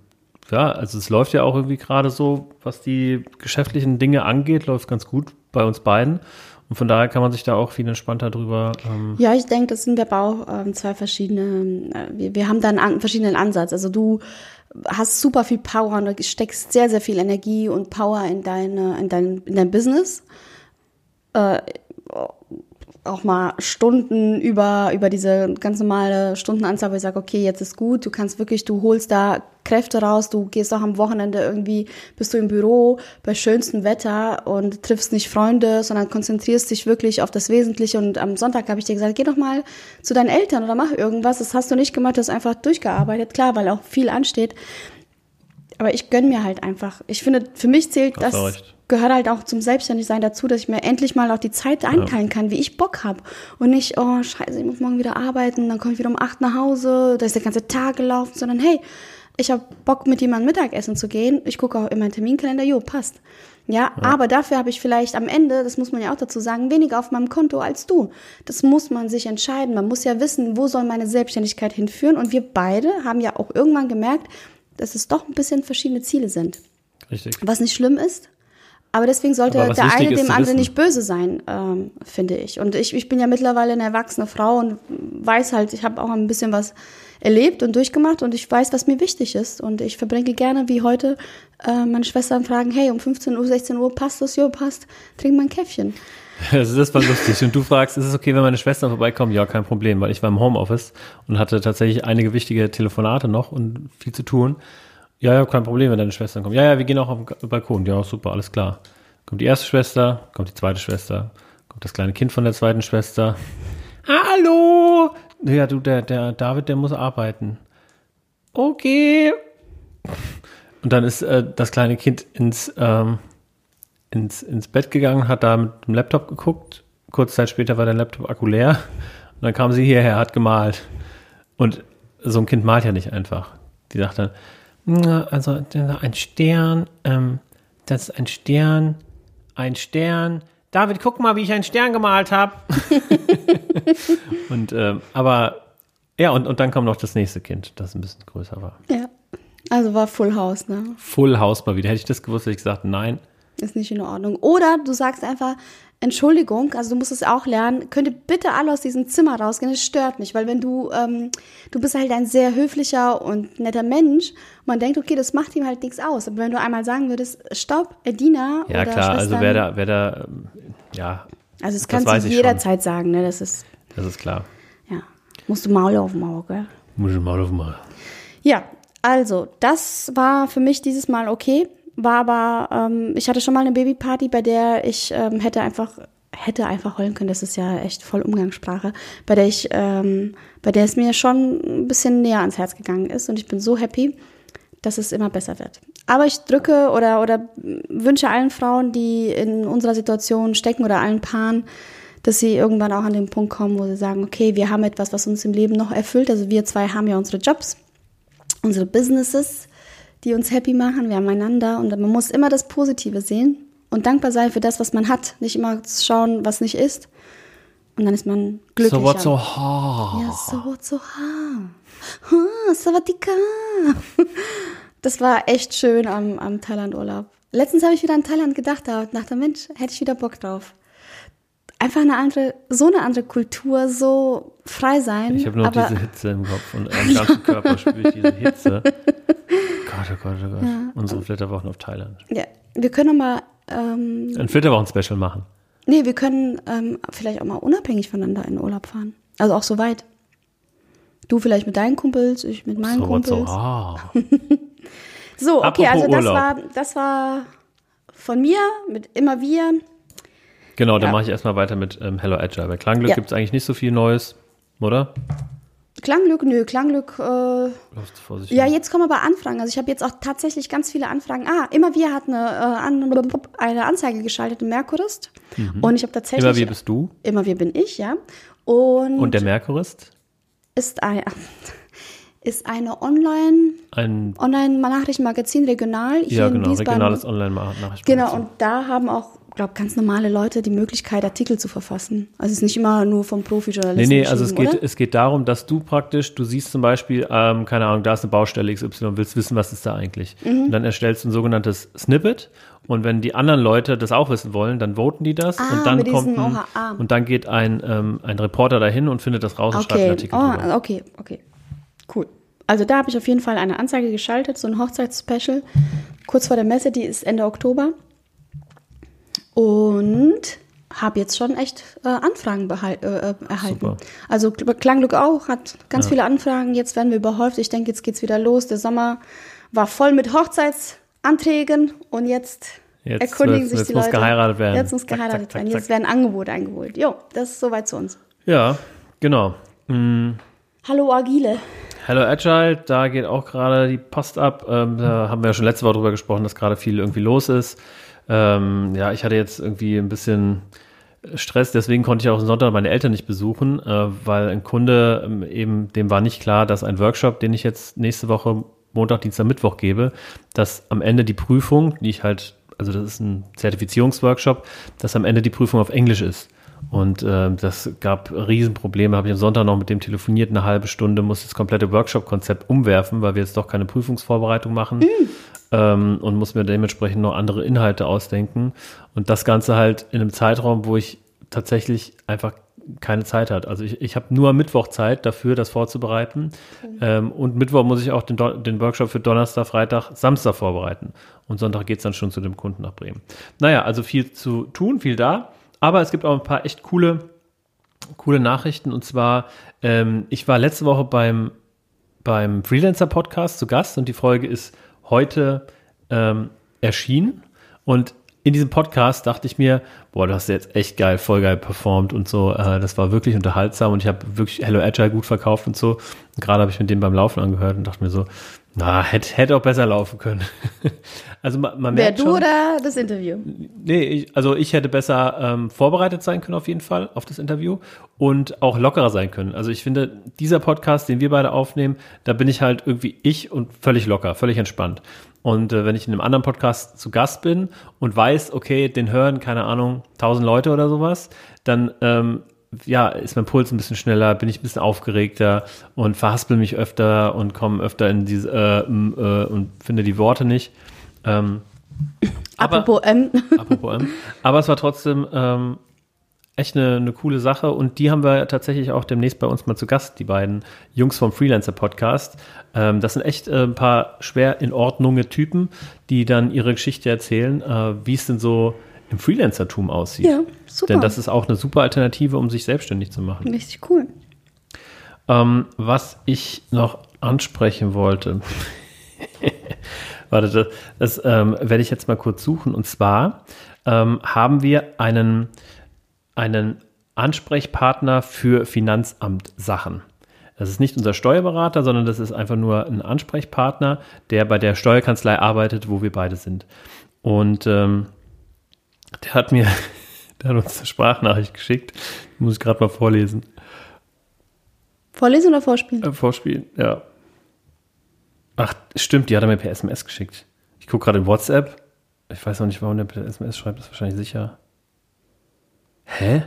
ja, also es läuft ja auch irgendwie gerade so, was die geschäftlichen Dinge angeht, läuft ganz gut bei uns beiden. Und von daher kann man sich da auch viel entspannter drüber. Ähm ja, ich denke, das sind aber auch ähm, zwei verschiedene, äh, wir, wir haben da einen an, verschiedenen Ansatz. Also du hast super viel Power und du steckst sehr, sehr viel Energie und Power in deine, in dein, in dein Business. Äh, auch mal Stunden über, über diese ganz normale Stundenanzahl, wo ich sage, okay, jetzt ist gut, du kannst wirklich, du holst da Kräfte raus, du gehst auch am Wochenende irgendwie, bist du im Büro bei schönstem Wetter und triffst nicht Freunde, sondern konzentrierst dich wirklich auf das Wesentliche und am Sonntag habe ich dir gesagt, geh doch mal zu deinen Eltern oder mach irgendwas, das hast du nicht gemacht, du hast einfach durchgearbeitet, klar, weil auch viel ansteht. Aber ich gönn mir halt einfach. Ich finde, für mich zählt das, gehört halt auch zum Selbstständigsein dazu, dass ich mir endlich mal auch die Zeit einteilen kann, wie ich Bock habe. Und nicht, oh scheiße, ich muss morgen wieder arbeiten, dann komme ich wieder um acht nach Hause, da ist der ganze Tag gelaufen, sondern hey, ich habe Bock, mit jemandem Mittagessen zu gehen. Ich gucke auch in meinen Terminkalender, jo, passt. Ja, ja. aber dafür habe ich vielleicht am Ende, das muss man ja auch dazu sagen, weniger auf meinem Konto als du. Das muss man sich entscheiden. Man muss ja wissen, wo soll meine Selbstständigkeit hinführen. Und wir beide haben ja auch irgendwann gemerkt, dass es doch ein bisschen verschiedene Ziele sind. Richtig. Was nicht schlimm ist, aber deswegen sollte Aber der eine dem anderen nicht böse sein, ähm, finde ich. Und ich, ich bin ja mittlerweile eine erwachsene Frau und weiß halt, ich habe auch ein bisschen was erlebt und durchgemacht und ich weiß, was mir wichtig ist. Und ich verbringe gerne, wie heute, äh, meine Schwestern fragen, hey, um 15 Uhr, 16 Uhr passt das? Jo, passt. Trink mal ein Käffchen. Also [LAUGHS] das war lustig. Und du fragst, ist es okay, wenn meine Schwestern vorbeikommen? Ja, kein Problem, weil ich war im Homeoffice und hatte tatsächlich einige wichtige Telefonate noch und viel zu tun. Ja, ja, kein Problem, wenn deine Schwestern kommen. Ja, ja, wir gehen auch auf den Balkon. Ja, super, alles klar. Kommt die erste Schwester, kommt die zweite Schwester, kommt das kleine Kind von der zweiten Schwester. [LAUGHS] Hallo! Ja, du, der, der David, der muss arbeiten. Okay. Und dann ist äh, das kleine Kind ins, ähm, ins, ins Bett gegangen, hat da mit dem Laptop geguckt. Kurze Zeit später war der Laptop-Akku leer. Und dann kam sie hierher, hat gemalt. Und so ein Kind malt ja nicht einfach. Die sagt dann, also ein Stern, ähm, das ist ein Stern, ein Stern. David, guck mal, wie ich einen Stern gemalt habe. [LAUGHS] und ähm, aber ja, und, und dann kommt noch das nächste Kind, das ein bisschen größer war. Ja. Also war Full House, ne? Full House mal wieder. Hätte ich das gewusst, hätte ich gesagt, nein. Ist nicht in Ordnung. Oder du sagst einfach, Entschuldigung, also du musst es auch lernen, könnt ihr bitte alle aus diesem Zimmer rausgehen, es stört mich, weil wenn du, ähm, du bist halt ein sehr höflicher und netter Mensch, man denkt, okay, das macht ihm halt nichts aus, aber wenn du einmal sagen würdest, stopp, Edina Ja oder klar, also wer da, wer da, ja. Also das kannst du jederzeit sagen, ne, das ist. Das ist klar. Ja, musst du Maul auf dem Auge. Muss ich mal aufmachen. Ja, also, das war für mich dieses Mal okay. War aber, ähm, ich hatte schon mal eine Babyparty, bei der ich ähm, hätte einfach, hätte einfach heulen können. Das ist ja echt voll Umgangssprache. Bei der ich, ähm, bei der es mir schon ein bisschen näher ans Herz gegangen ist. Und ich bin so happy, dass es immer besser wird. Aber ich drücke oder, oder wünsche allen Frauen, die in unserer Situation stecken oder allen Paaren, dass sie irgendwann auch an den Punkt kommen, wo sie sagen, okay, wir haben etwas, was uns im Leben noch erfüllt. Also wir zwei haben ja unsere Jobs, unsere Businesses, die uns happy machen. Wir haben einander und man muss immer das Positive sehen und dankbar sein für das, was man hat. Nicht immer schauen, was nicht ist. Und dann ist man glücklicher. So what so ha. Ja, so what so ha. Ha, Savadika. Das war echt schön am, am Thailand-Urlaub. Letztens habe ich wieder an Thailand gedacht, da dachte, Mensch, hätte ich wieder Bock drauf. Einfach eine andere, so eine andere Kultur, so frei sein. Ich habe nur diese Hitze im Kopf und [LAUGHS] am ganzen Körper spüre ich diese Hitze. [LAUGHS] Gott, oh Gott, oh Gott. Unsere Flitterwochen auf Thailand. ja, wir können mal, ähm, Ein Flitterwochen-Special machen. nee, wir können ähm, vielleicht auch mal unabhängig voneinander in Urlaub fahren. Also auch so weit. Du vielleicht mit deinen Kumpels, ich mit meinen So Kumpels. so [LAUGHS] ha. So, okay, Apropos also das Urlaub. war, das war von mir mit immer wir. Genau, dann Ja. mache ich erstmal weiter mit ähm, Hello Agile. Bei Klangglück Ja. gibt es eigentlich nicht so viel Neues, oder? Klanglück, nö, Klanglück, äh, ja, jetzt kommen aber Anfragen. Also ich habe jetzt auch tatsächlich ganz viele Anfragen. Ah, immer wir hat eine, äh, an, eine Anzeige geschaltet im Merkurist. Und ich habe tatsächlich. Mhm. Immer wie bist du Immer wir bin ich, ja. Und, und der Merkurist? ist, ein, [LAUGHS] ist eine Online, Ein, Online-Nachrichtenmagazin regional ja genau, regionales Online-Nachrichten. Genau, und da haben auch, glaube ganz normale Leute die Möglichkeit, Artikel zu verfassen. Also es ist nicht immer nur vom Nee, Profi-Journalisten nee, also es geht, oder? es geht darum, dass du praktisch, du siehst zum Beispiel, ähm, keine Ahnung, da ist eine Baustelle XY und willst wissen, was ist da eigentlich. Mhm. Und dann erstellst du ein sogenanntes Snippet und wenn die anderen Leute das auch wissen wollen, dann voten die das Ah, und dann kommt ein, ah. und dann geht ein, ähm, ein Reporter dahin und findet das raus und schreibt einen Okay, Artikel drüber. oh, okay, okay. Cool. Also da habe ich auf jeden Fall eine Anzeige geschaltet, so ein Hochzeitsspecial, kurz vor der Messe, die ist Ende Oktober. Und habe jetzt schon echt äh, Anfragen behal- äh, äh, erhalten. Super. Also Kl- Klangglück auch, hat ganz viele Anfragen. Jetzt werden wir überhäuft. Ich denke, jetzt geht's wieder los. Der Sommer war voll mit Hochzeitsanträgen und jetzt, Jetzt erkundigen wird's- sich jetzt die muss Leute. geheiratet werden. Jetzt muss Zack, geheiratet zack, zack, werden. Jetzt werden Angebote eingeholt. Jo, das ist soweit zu uns. Ja, genau. Hallo Agile. Hello Agile, da geht auch gerade die Post ab. Ähm, da haben wir ja schon letzte Woche drüber gesprochen, dass gerade viel irgendwie los ist. Ähm, ja, ich hatte jetzt irgendwie ein bisschen Stress, deswegen konnte ich auch Sonntag meine Eltern nicht besuchen, äh, weil ein Kunde ähm, eben, dem war nicht klar, dass ein Workshop, den ich jetzt nächste Woche Montag, Dienstag, Mittwoch gebe, dass am Ende die Prüfung, die ich halt, also das ist ein Zertifizierungsworkshop, dass am Ende die Prüfung auf Englisch ist. Und ähm, das gab Riesenprobleme. Habe ich am Sonntag noch mit dem telefoniert, eine halbe Stunde, muss das komplette Workshop-Konzept umwerfen, weil wir jetzt doch keine Prüfungsvorbereitung machen ähm, und muss mir dementsprechend noch andere Inhalte ausdenken. Und das Ganze halt in einem Zeitraum, wo ich tatsächlich einfach keine Zeit hat. Also ich, ich habe nur am Mittwoch Zeit dafür, das vorzubereiten. Ähm, und Mittwoch muss ich auch den, den Workshop für Donnerstag, Freitag, Samstag vorbereiten. Und Sonntag geht's dann schon zu dem Kunden nach Bremen. Naja, also viel zu tun, viel da. Aber es gibt auch ein paar echt coole, coole Nachrichten. Und zwar, ähm, ich war letzte Woche beim, beim Freelancer-Podcast zu Gast und die Folge ist heute ähm, erschienen. Und in diesem Podcast dachte ich mir, boah, du hast jetzt echt geil, voll geil performt und so. Äh, das war wirklich unterhaltsam und ich habe wirklich Hello Agile gut verkauft und so. Und gerade habe ich mit dem beim Laufen angehört und dachte mir so, na, hätte hätte auch besser laufen können. [LAUGHS] also man, man Wer merkt du schon, oder das Interview? Nee, ich, also ich hätte besser ähm, vorbereitet sein können auf jeden Fall auf das Interview und auch lockerer sein können. Also ich finde, dieser Podcast, den wir beide aufnehmen, da bin ich halt irgendwie ich und völlig locker, völlig entspannt. Und äh, wenn ich in einem anderen Podcast zu Gast bin und weiß, okay, den hören, keine Ahnung, tausend Leute oder sowas, dann ähm, ja, ist mein Puls ein bisschen schneller, bin ich ein bisschen aufgeregter und verhaspel mich öfter und komme öfter in diese äh, äh, und finde die Worte nicht. Ähm, aber- Apropos M. [LAUGHS] Apropos M. Aber es war trotzdem ähm, echt eine, eine coole Sache und die haben wir tatsächlich auch demnächst bei uns mal zu Gast, die beiden Jungs vom Freelancer Podcast. Ähm, das sind echt äh, ein paar schwer in Ordnunge Typen, die dann ihre Geschichte erzählen, äh, wie es denn so im Freelancertum aussieht. Ja, super. Denn das ist auch eine super Alternative, um sich selbstständig zu machen. Richtig cool. Ähm, was ich noch ansprechen wollte, [LAUGHS] warte, das, das ähm, werde ich jetzt mal kurz suchen. Und zwar ähm, haben wir einen, einen Ansprechpartner für Finanzamt-Sachen. Das ist nicht unser Steuerberater, sondern das ist einfach nur ein Ansprechpartner, der bei der Steuerkanzlei arbeitet, wo wir beide sind. Und ähm, der hat mir, [LAUGHS] der hat uns eine Sprachnachricht geschickt. Die muss ich gerade mal vorlesen. Vorlesen oder vorspielen? Äh, vorspielen, ja. Ach, stimmt, die hat er mir per SMS geschickt. Ich gucke gerade in WhatsApp. Ich weiß auch nicht, warum der per SMS schreibt, das ist wahrscheinlich sicher. Hä?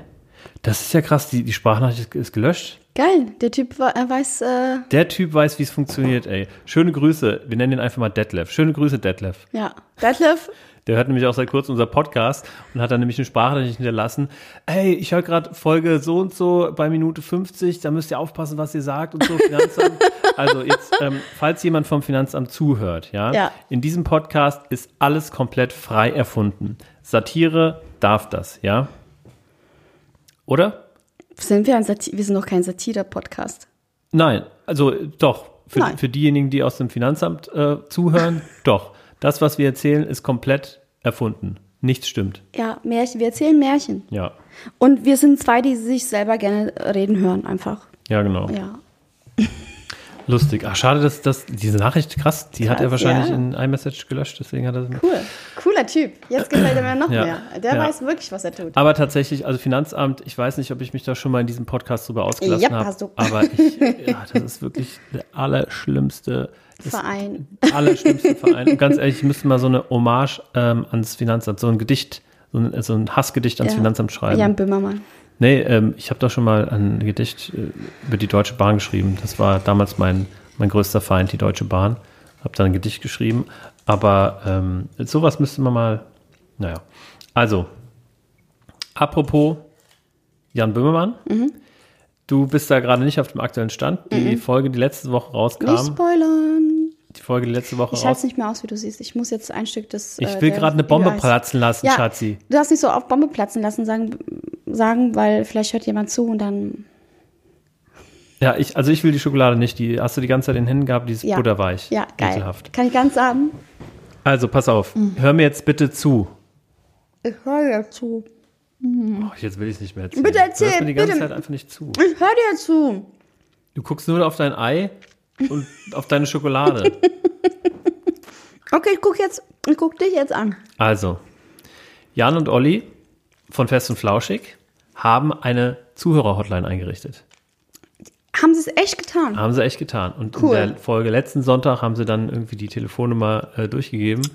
Das ist ja krass, die, die Sprachnachricht ist gelöscht. Geil, der Typ er weiß, äh, Der Typ weiß, wie es funktioniert, ey. Schöne Grüße. Wir nennen ihn einfach mal Detlef. Schöne Grüße, Detlef. ja. Detlef, [LAUGHS] Der hört nämlich auch seit kurzem unser Podcast und hat dann nämlich eine Sprachnachricht hinterlassen. Ey, ich höre gerade Folge so und so bei Minute 50, da müsst ihr aufpassen, was ihr sagt und so, Finanzamt. [LAUGHS] also jetzt, ähm, falls jemand vom Finanzamt zuhört, ja, Ja. in diesem Podcast ist alles komplett frei erfunden. Satire darf das, ja? Oder? sind wir ein Sati wir sind doch kein Satire-Podcast. Nein, also doch. Für, Nein. für diejenigen, die aus dem Finanzamt äh, zuhören, [LAUGHS] doch. Das, was wir erzählen, ist komplett erfunden. Nichts stimmt. Ja, Märchen, wir erzählen Märchen. Ja. Und wir sind zwei, die sich selber gerne reden hören, einfach. Ja, genau. Ja. [LAUGHS] Lustig. Ach, schade, dass das, diese Nachricht, krass, die hat Krass, er wahrscheinlich ja. in iMessage gelöscht, deswegen hat er Cool. Cooler Typ. Jetzt gefällt er mir noch Ja. mehr. Der Ja. weiß wirklich, was er tut. Aber tatsächlich, also Finanzamt, ich weiß nicht, ob ich mich da schon mal in diesem Podcast drüber ausgelassen Yep, habe. hast du. Aber ich, [LAUGHS] ja, das ist wirklich der allerschlimmste, Verein. allerschlimmste [LAUGHS] Verein. Und ganz ehrlich, ich müsste mal so eine Hommage ähm, ans Finanzamt, so ein Gedicht, so ein, so ein Hassgedicht ans. Finanzamt schreiben. Jan Böhmermann. Nee, ähm, ich habe doch schon mal ein Gedicht äh, über die Deutsche Bahn geschrieben. Das war damals mein, mein größter Feind, die Deutsche Bahn. Habe dann ein Gedicht geschrieben. Aber ähm, sowas müsste man mal, naja. Also, apropos Jan Böhmermann. Mhm. Du bist da gerade nicht auf dem aktuellen Stand. Die Folge, die letzte Woche Nicht rauskam, spoilern. Die Folge, die letzte Woche Ich halte es raus. nicht mehr aus, wie du siehst. Ich muss jetzt ein Stück des. Ich äh, will gerade eine Bombe platzen lassen, Ja, Schatzi. du hast nicht so auf Bombe platzen lassen, sagen, sagen, weil vielleicht hört jemand zu und dann. Ja, ich, also ich will die Schokolade nicht. Die hast du die ganze Zeit in den Händen gehabt, die ist Ja. butterweich. Ja, geil. Ekelhaft. Kann ich ganz sagen? Also, pass auf. Mhm. Hör mir jetzt bitte zu. Ich höre dir zu. Oh, jetzt will ich es nicht mehr erzählen. Bitte erzähl, Du hörst mir die ganze bitte. Zeit einfach nicht zu. Ich höre dir zu. Du guckst nur auf dein Ei und auf deine Schokolade. [LAUGHS] Okay, ich guck jetzt, ich guck dich jetzt an. Also, Jan und Olli von Fest und Flauschig haben eine Zuhörer-Hotline eingerichtet. Haben sie es echt getan? Haben sie echt getan. Und Cool. in der Folge letzten Sonntag haben sie dann irgendwie die Telefonnummer äh, durchgegeben.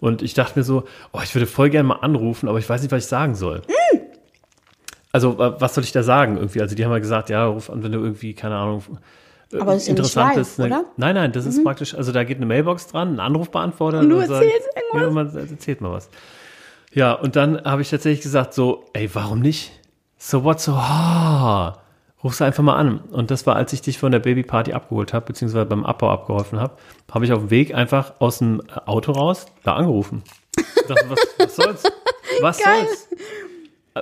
Und ich dachte mir so, oh, ich würde voll gerne mal anrufen, aber ich weiß nicht, was ich sagen soll. Mm. Also, wa- was soll ich da sagen irgendwie? Also, die haben ja gesagt, ja, ruf an, wenn du irgendwie, keine Ahnung, äh, Aber das ist ja nicht live, oder? Mhm. Nein, nein, das ist praktisch, also da geht eine Mailbox dran, ein Anrufbeantworter. Und du dann erzählst irgendwas? Ja, man erzählt mal was. Ja, und dann habe ich tatsächlich gesagt so, ey, warum nicht? So what so, ah, rufst du einfach mal an. Und das war, als ich dich von der Babyparty abgeholt habe, beziehungsweise beim Abbau abgeholfen habe, habe ich auf dem Weg einfach aus dem Auto raus da angerufen. Ich dachte, was, was soll's? [LAUGHS] Was Geil. soll's?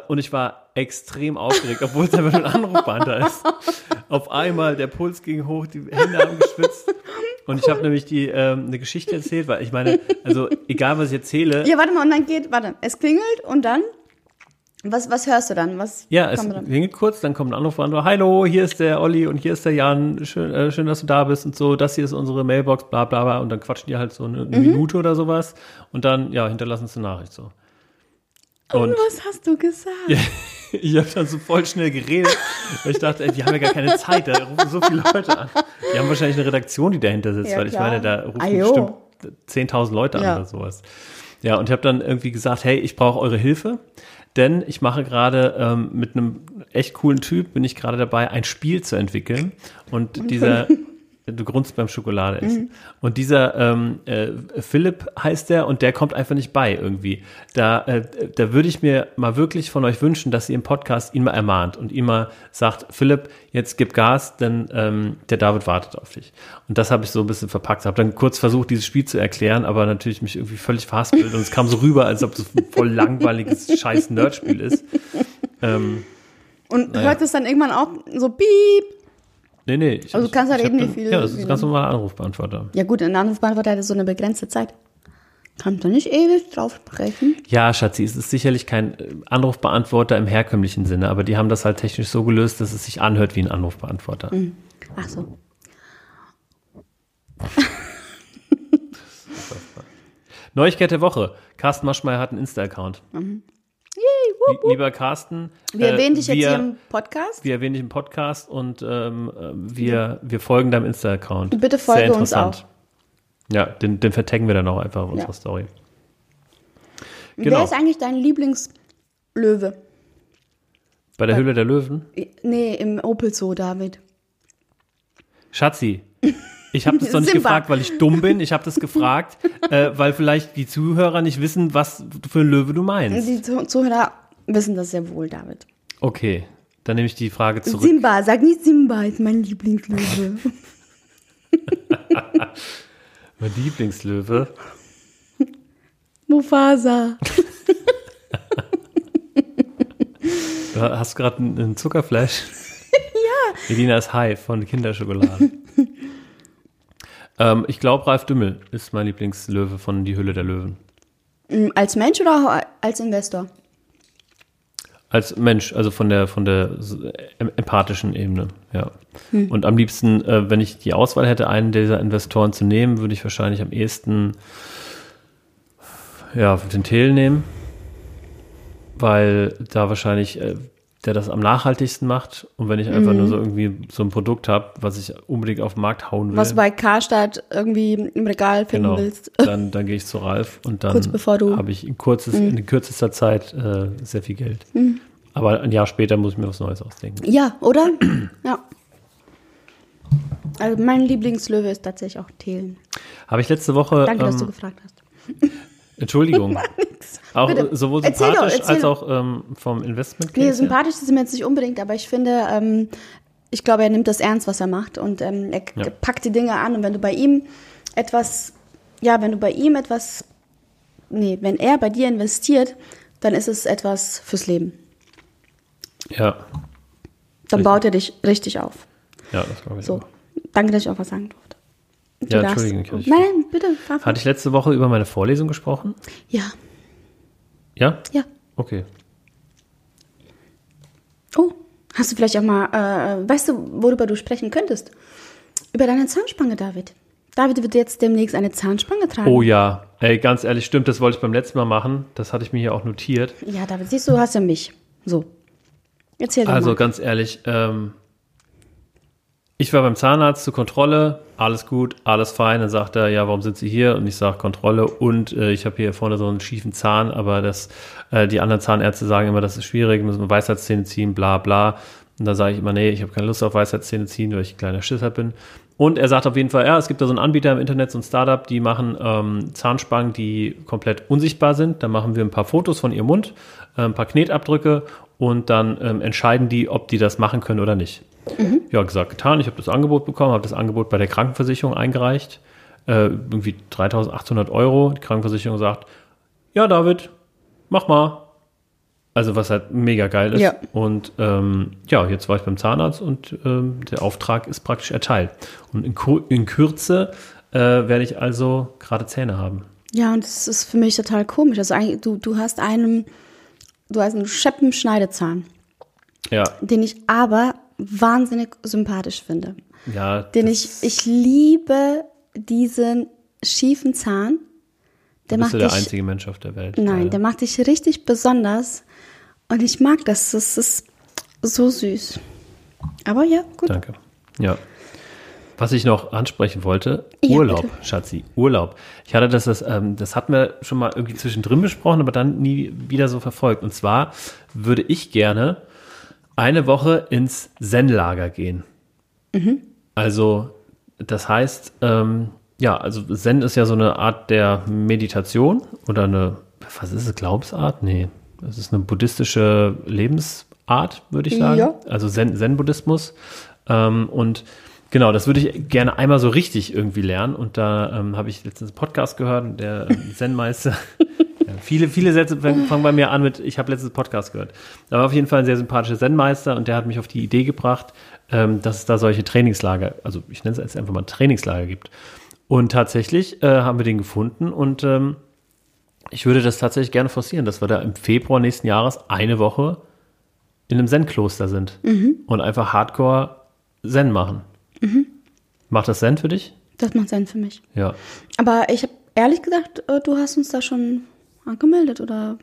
Und ich war extrem aufgeregt, obwohl es einfach nur ein Anrufbeantworter ist. Auf einmal, der Puls ging hoch, die Hände haben geschwitzt. Und ich habe nämlich die ähm, eine Geschichte erzählt, weil ich meine, also egal was ich erzähle, Ja, warte mal, und dann geht, warte, es klingelt und dann? Was, was hörst du dann? Was Ja, es klingelt kurz, dann kommt ein Anruf an, hallo, hier ist der Olli und hier ist der Jan, schön, äh, schön, dass du da bist und so, das hier ist unsere Mailbox, bla bla bla und dann quatschen die halt so eine, Mhm. eine Minute oder sowas und dann, ja, hinterlassen sie eine Nachricht so. Und Was hast du gesagt? [LAUGHS] ich habe dann so voll schnell geredet, weil ich dachte, ey, die haben ja gar keine Zeit, da rufen so viele Leute an. Die haben wahrscheinlich eine Redaktion, die dahinter sitzt, Ja, weil ich klar. meine, da rufen Ah, jo. bestimmt 10.000 Leute an Ja. oder sowas. Ja, und ich habe dann irgendwie gesagt, hey, ich brauche eure Hilfe, denn ich mache gerade ähm, mit einem echt coolen Typ, bin ich gerade dabei, ein Spiel zu entwickeln. Und dieser, du grunzt beim Schokolade essen. Mhm. Und dieser ähm, äh, Philipp heißt der und der kommt einfach nicht bei irgendwie. Da, äh, da würde ich mir mal wirklich von euch wünschen, dass ihr im Podcast ihn mal ermahnt und ihm mal sagt, Philipp, jetzt gib Gas, denn ähm, der David wartet auf dich. Und das habe ich so ein bisschen verpackt. Habe dann kurz versucht, dieses Spiel zu erklären, aber natürlich mich irgendwie völlig verhaspelt und es kam so rüber, als ob es ein voll langweiliges [LAUGHS] scheiß Nerdspiel ist. Ähm, Und Naja. hört es dann irgendwann auch so piep? Nee, nee. Ich, Also du kannst halt eben nicht viel- Ja, das ist ein ganz normaler Anrufbeantworter. Ja gut, ein Anrufbeantworter hat so eine begrenzte Zeit. Kannst du nicht ewig drauf sprechen. Ja, Schatzi, es ist sicherlich kein äh, Anrufbeantworter im herkömmlichen Sinne, aber die haben das halt technisch so gelöst, dass es sich anhört wie ein Anrufbeantworter. Ach so. [LAUGHS] Neuigkeit der Woche. Carsten Maschmeyer hat einen Insta-Account. Mhm. Lie- Lieber Carsten. Wir äh, erwähnen dich jetzt wir, hier im Podcast. Wir erwähnen dich im Podcast und ähm, äh, wir, wir folgen deinem Insta-Account. Bitte folge Sehr uns interessant. Ja, den, den vertaggen wir dann auch einfach auf unserer Ja. Story. Wer Genau. ist eigentlich dein Lieblingslöwe? Bei der Höhle der Löwen. Nee, im Opel Zoo, David. Schatzi, ich habe das [LAUGHS] doch nicht Simba. gefragt, weil ich dumm bin. Ich habe das gefragt, [LAUGHS] äh, weil vielleicht die Zuhörer nicht wissen, was für ein Löwe du meinst. Die Zuh- Zuhörer wissen das sehr wohl, David. Okay, dann nehme ich die Frage zurück. Simba, sag nicht Simba ist mein Lieblingslöwe. [LAUGHS] Mein Lieblingslöwe. Mufasa. [LAUGHS] Du hast gerade einen, einen Zuckerflash. [LAUGHS] ja. Elina ist high von Kinderschokolade. ähm, ich glaube, Ralf Dümmel ist mein Lieblingslöwe von Die Hülle der Löwen. Mm, Als Mensch oder als Investor? Als Mensch, also von der von der empathischen Ebene, ja. Und am liebsten, äh, wenn ich die Auswahl hätte, einen dieser Investoren zu nehmen, würde ich wahrscheinlich am ehesten ja, den Thiel nehmen, weil da wahrscheinlich äh, der das am nachhaltigsten macht. Und wenn ich einfach nur so irgendwie so ein Produkt habe, was ich unbedingt auf den Markt hauen will, Was du bei Karstadt irgendwie im Regal finden genau, willst. [LAUGHS] dann, dann gehe ich zu Ralf und dann Mhm. habe ich in, kurzes, in kürzester Zeit äh, sehr viel Geld. Aber ein Jahr später muss ich mir was Neues ausdenken. Ja, oder? ja. Also mein Lieblingslöwe ist tatsächlich auch Thelen. Habe ich letzte Woche, Danke, dass du ähm, gefragt hast. Entschuldigung, [LAUGHS] auch Bitte. sowohl Erzähl doch, sympathisch erzähl als doch. auch ähm, vom Investment Nee, Case her. sympathisch ist ihm jetzt nicht unbedingt, aber ich finde, ähm, ich glaube, er nimmt das ernst, was er macht und ähm, er Ja. packt die Dinge an und wenn du bei ihm etwas, ja, wenn du bei ihm etwas, nee, wenn er bei dir investiert, dann ist es etwas fürs Leben. Ja, Dann Richtig. baut er dich richtig auf. ja, das glaube ich. So, auch. danke, dass ich auch was sagen durfte. Du Ja, darfst- Entschuldigung, ich Nein, bitte. fahr. Hatte ich letzte Woche über meine Vorlesung gesprochen? Ja, Ja? ja. Okay. Oh, hast du vielleicht auch mal, äh, weißt du, worüber du sprechen könntest? Über deine Zahnspange, David. David wird jetzt demnächst eine Zahnspange tragen. Oh ja, ey, ganz ehrlich, stimmt, das wollte ich beim letzten Mal machen. Das hatte ich mir hier auch notiert. Ja, David, siehst du, du hast ja mich. So. Erzähl doch Also mal. ganz ehrlich, ähm, ich war beim Zahnarzt zur Kontrolle, alles gut, alles fein. Dann sagt er, ja, warum sind Sie hier? Und ich sage Kontrolle und äh, ich habe hier vorne so einen schiefen Zahn, aber das, äh, die anderen Zahnärzte sagen immer, das ist schwierig, müssen wir Weisheitszähne ziehen, bla bla. Und da sage ich immer, nee, ich habe keine Lust auf Weisheitszähne ziehen, weil ich ein kleiner Schisser bin. Und er sagt auf jeden Fall, ja, es gibt da so einen Anbieter im Internet, so ein Startup, die machen ähm, Zahnspangen, die komplett unsichtbar sind. Da machen wir ein paar Fotos von ihrem Mund, äh, ein paar Knetabdrücke und dann ähm, entscheiden die, ob die das machen können oder nicht. Ja, gesagt, getan. Ich habe das Angebot bekommen, habe das Angebot bei der Krankenversicherung eingereicht. Äh, irgendwie 3800 Euro. Die Krankenversicherung sagt, ja, David, mach mal. Also was halt mega geil ist. Ja. Und ähm, ja, jetzt war ich beim Zahnarzt und ähm, der Auftrag ist praktisch erteilt. Und in, Kur in Kürze äh, werde ich also gerade Zähne haben. Ja, und das ist für mich total komisch. Also eigentlich, du, du hast einen, du hast einen Scheppenschneidezahn, Ja, den ich aber wahnsinnig sympathisch finde. ja. Den ich, ich liebe diesen schiefen Zahn. Der du bist macht ja der dich, einzige Mensch auf der Welt. nein, leider. der macht dich richtig besonders. Und ich mag das. Das ist so süß. Aber ja, gut. Danke. Ja. Was ich noch ansprechen wollte, Ja, Urlaub, bitte. Schatzi, Urlaub. Ich hatte das, das, ähm, das hatten wir schon mal irgendwie zwischendrin besprochen, aber dann nie wieder so verfolgt. Und zwar würde ich gerne eine Woche ins Zen-Lager gehen. Also, das heißt, ähm, ja, also Zen ist ja so eine Art der Meditation oder eine, was ist es, Glaubensart? Nee, das ist eine buddhistische Lebensart, würde ich sagen. Ja. Also Zen- Zen-Buddhismus. ähm, und genau, das würde ich gerne einmal so richtig irgendwie lernen. Und da ähm, habe ich letztens einen Podcast gehört und der ähm, [LAUGHS] Zen-Meister, ja, Viele, viele Sätze fangen bei mir an mit, ich habe letztes Podcast gehört. Da war auf jeden Fall ein sehr sympathischer Zen-Meister und der hat mich auf die Idee gebracht, ähm, dass es da solche Trainingslager, also ich nenne es jetzt einfach mal Trainingslager gibt. Und tatsächlich äh, haben wir den gefunden und ähm, ich würde das tatsächlich gerne forcieren, dass wir da im Februar nächsten Jahres eine Woche in einem Zen-Kloster sind und einfach Hardcore Zen machen. Macht das Zen für dich? Das macht Sinn für mich. Ja. Aber ich habe ehrlich gesagt, äh, du hast uns da schon angemeldet oder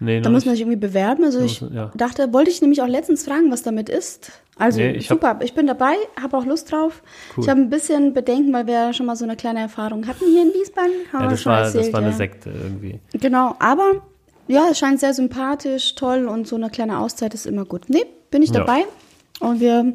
Nee, da muss man sich irgendwie bewerben. Also ich muss man- ja. dachte, wollte ich nämlich auch letztens fragen, was damit ist. Also Nee, ich hab- super, ich bin dabei, habe auch Lust drauf. Cool. Ich habe ein bisschen Bedenken, weil wir schon mal so eine kleine Erfahrung hatten hier in Wiesbaden. Haben ja, das war, erzählt, das war eine ja. Sekte irgendwie. Genau, aber ja, es scheint sehr sympathisch, toll und so eine kleine Auszeit ist immer gut. Nee, bin ich Ja. dabei und wir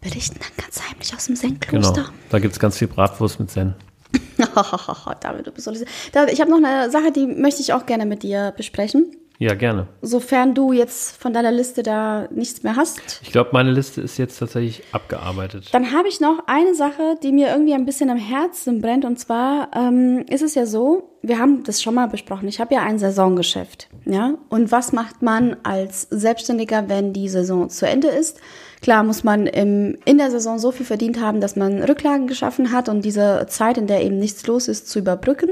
berichten dann ganz heimlich aus dem Genau. Zen-Kloster. Da gibt es ganz viel Bratwurst mit Zen. [LAUGHS] David, du bist so. David, ich habe noch eine Sache, die möchte ich auch gerne mit dir besprechen. Ja, gerne. Sofern du jetzt von deiner Liste da nichts mehr hast. Ich glaube, meine Liste ist jetzt tatsächlich abgearbeitet. Dann habe ich noch eine Sache, die mir irgendwie ein bisschen am Herzen brennt. Und zwar ähm, ist es ja so, wir haben das schon mal besprochen. Ich habe ja ein Saisongeschäft. Ja? Und was macht man als Selbstständiger, wenn die Saison zu Ende ist? Klar muss man im, in der Saison so viel verdient haben, dass man Rücklagen geschaffen hat und diese Zeit, in der eben nichts los ist, zu überbrücken.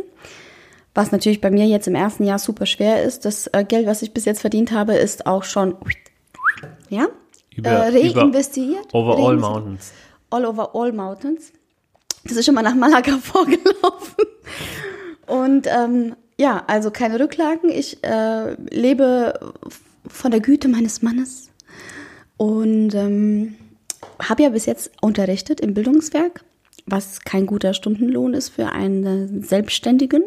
Was natürlich bei mir jetzt im ersten Jahr super schwer ist. Das äh, Geld, was ich bis jetzt verdient habe, ist auch schon ja, Über- äh, über- reinvestiert. Over all mountains. All over all mountains. Das ist schon mal nach Malaga [LAUGHS] vorgelaufen. Und ähm, ja, also keine Rücklagen. Ich äh, lebe von der Güte meines Mannes und ähm, habe ja bis jetzt unterrichtet im Bildungswerk, was kein guter Stundenlohn ist für einen Selbstständigen.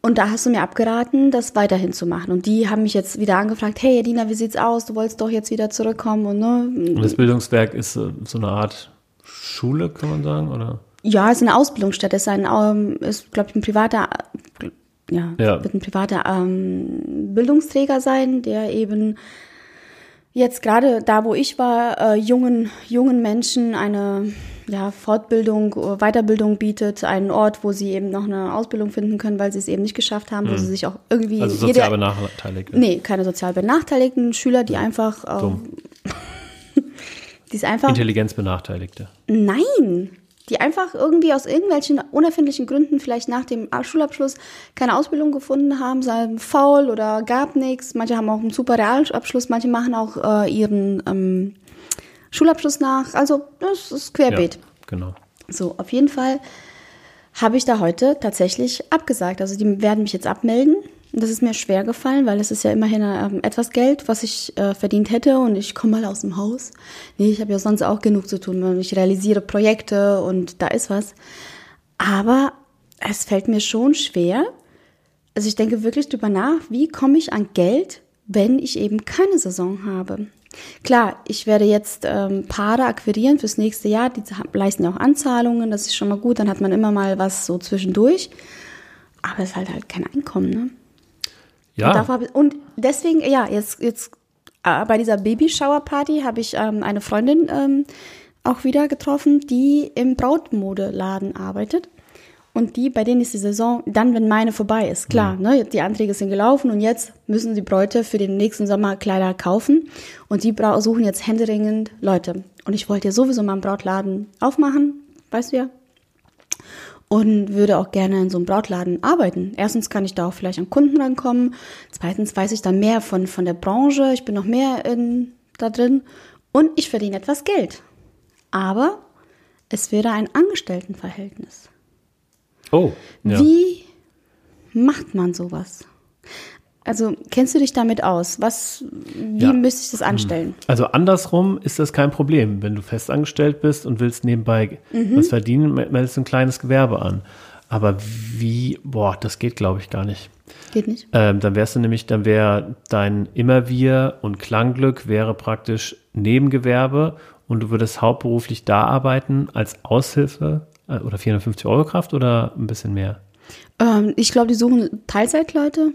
Und da hast du mir abgeraten, das weiterhin zu machen. Und die haben mich jetzt wieder angefragt, hey Edina, wie sieht's aus? Du wolltest doch jetzt wieder zurückkommen und ne, Und das Bildungswerk ist so, so eine Art Schule, kann man sagen, oder? Ja, es ist eine Ausbildungsstätte, es ist ein, ähm, ist, glaube ich, ein privater, äh, ja, Ja. wird ein privater ähm, Bildungsträger sein, der eben jetzt gerade da, wo ich war, äh, jungen, jungen Menschen eine ja, Fortbildung, Weiterbildung bietet, einen Ort, wo sie eben noch eine Ausbildung finden können, weil sie es eben nicht geschafft haben, wo sie sich auch irgendwie Mhm. Also sozial benachteiligt. nee, keine sozial benachteiligten Schüler, die einfach, äh, Dumm. [LAUGHS] die es einfach Intelligenzbenachteiligte. Nein, die einfach irgendwie aus irgendwelchen unerfindlichen Gründen vielleicht nach dem Schulabschluss keine Ausbildung gefunden haben, seien faul oder gab nichts. Manche haben auch einen super Realabschluss, manche machen auch äh, ihren ähm, Schulabschluss nach. Also das ist Ja, querbeet. genau. So, auf jeden Fall habe ich da heute tatsächlich abgesagt. Also die werden mich jetzt abmelden. Das ist mir schwer gefallen, weil es ist ja immerhin ähm, etwas Geld, was ich äh, verdient hätte und ich komme mal aus dem Haus. Nee, ich habe ja sonst auch genug zu tun. weil Ich realisiere Projekte und da ist was. Aber es fällt mir schon schwer. Also ich denke wirklich drüber nach, wie komme ich an Geld, wenn ich eben keine Saison habe. Klar, ich werde jetzt ähm, Paare akquirieren fürs nächste Jahr, die leisten ja auch Anzahlungen, das ist schon mal gut, dann hat man immer mal was so zwischendurch. Aber es ist halt halt kein Einkommen, ne? Und, Ja, ich, und deswegen, ja, jetzt, jetzt äh, bei dieser Babyshower-Party habe ich ähm, eine Freundin ähm, auch wieder getroffen, die im Brautmodeladen arbeitet. Und die, bei denen ist die Saison dann, wenn meine vorbei ist. Klar, ne, die Anträge sind gelaufen und jetzt müssen die Bräute für den nächsten Sommer Kleider kaufen. Und die suchen jetzt händeringend Leute. Und ich wollte ja sowieso mal einen Brautladen aufmachen, weißt du ja und würde auch gerne in so einem Brautladen arbeiten. Erstens kann ich da auch vielleicht an Kunden rankommen. Zweitens weiß ich dann mehr von, von der Branche. Ich bin noch mehr in, da drin. Und ich verdiene etwas Geld. Aber es wäre ein Angestelltenverhältnis. oh, ja. Wie macht man sowas? Also, kennst du dich damit aus? Was, wie Ja. Müsste ich das anstellen? Also andersrum ist das kein Problem. Wenn du festangestellt bist und willst nebenbei Mhm. was verdienen, mel- meldest du ein kleines Gewerbe an. Aber wie, boah, das geht glaube ich gar nicht. Geht nicht. Ähm, dann wärst du nämlich, dann wäre dein Immerwir und Klangglück wäre praktisch Nebengewerbe und du würdest hauptberuflich da arbeiten als Aushilfe äh, oder 450 Euro Kraft oder ein bisschen mehr? Ähm, ich glaube, die suchen Teilzeitleute.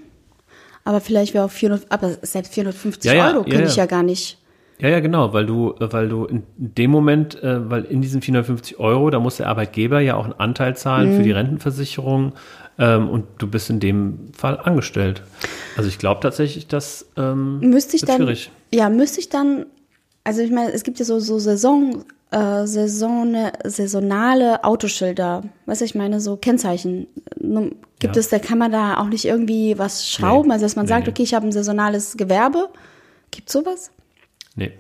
Aber vielleicht wäre auch 400, aber selbst 450 Ja, ja, Euro ja, könnte ich ja. gar nicht. Ja, ja, genau, weil du, äh, weil du in dem Moment, äh, weil in diesen 450 Euro, da muss der Arbeitgeber ja auch einen Anteil zahlen Mhm. für die Rentenversicherung, ähm, und du bist in dem Fall angestellt. Also ich glaube tatsächlich, dass ähm, Müsste ich dann, schwierig. ja, müsste ich dann, also ich meine, es gibt ja so, so Saison, äh, Saisone, saisonale Autoschilder, was ich meine, so Kennzeichen. Gibt Ja. es, da kann man da auch nicht irgendwie was schrauben, Nee. also dass man Nee, sagt, nee. okay, ich habe ein saisonales Gewerbe. Gibt sowas? Nee.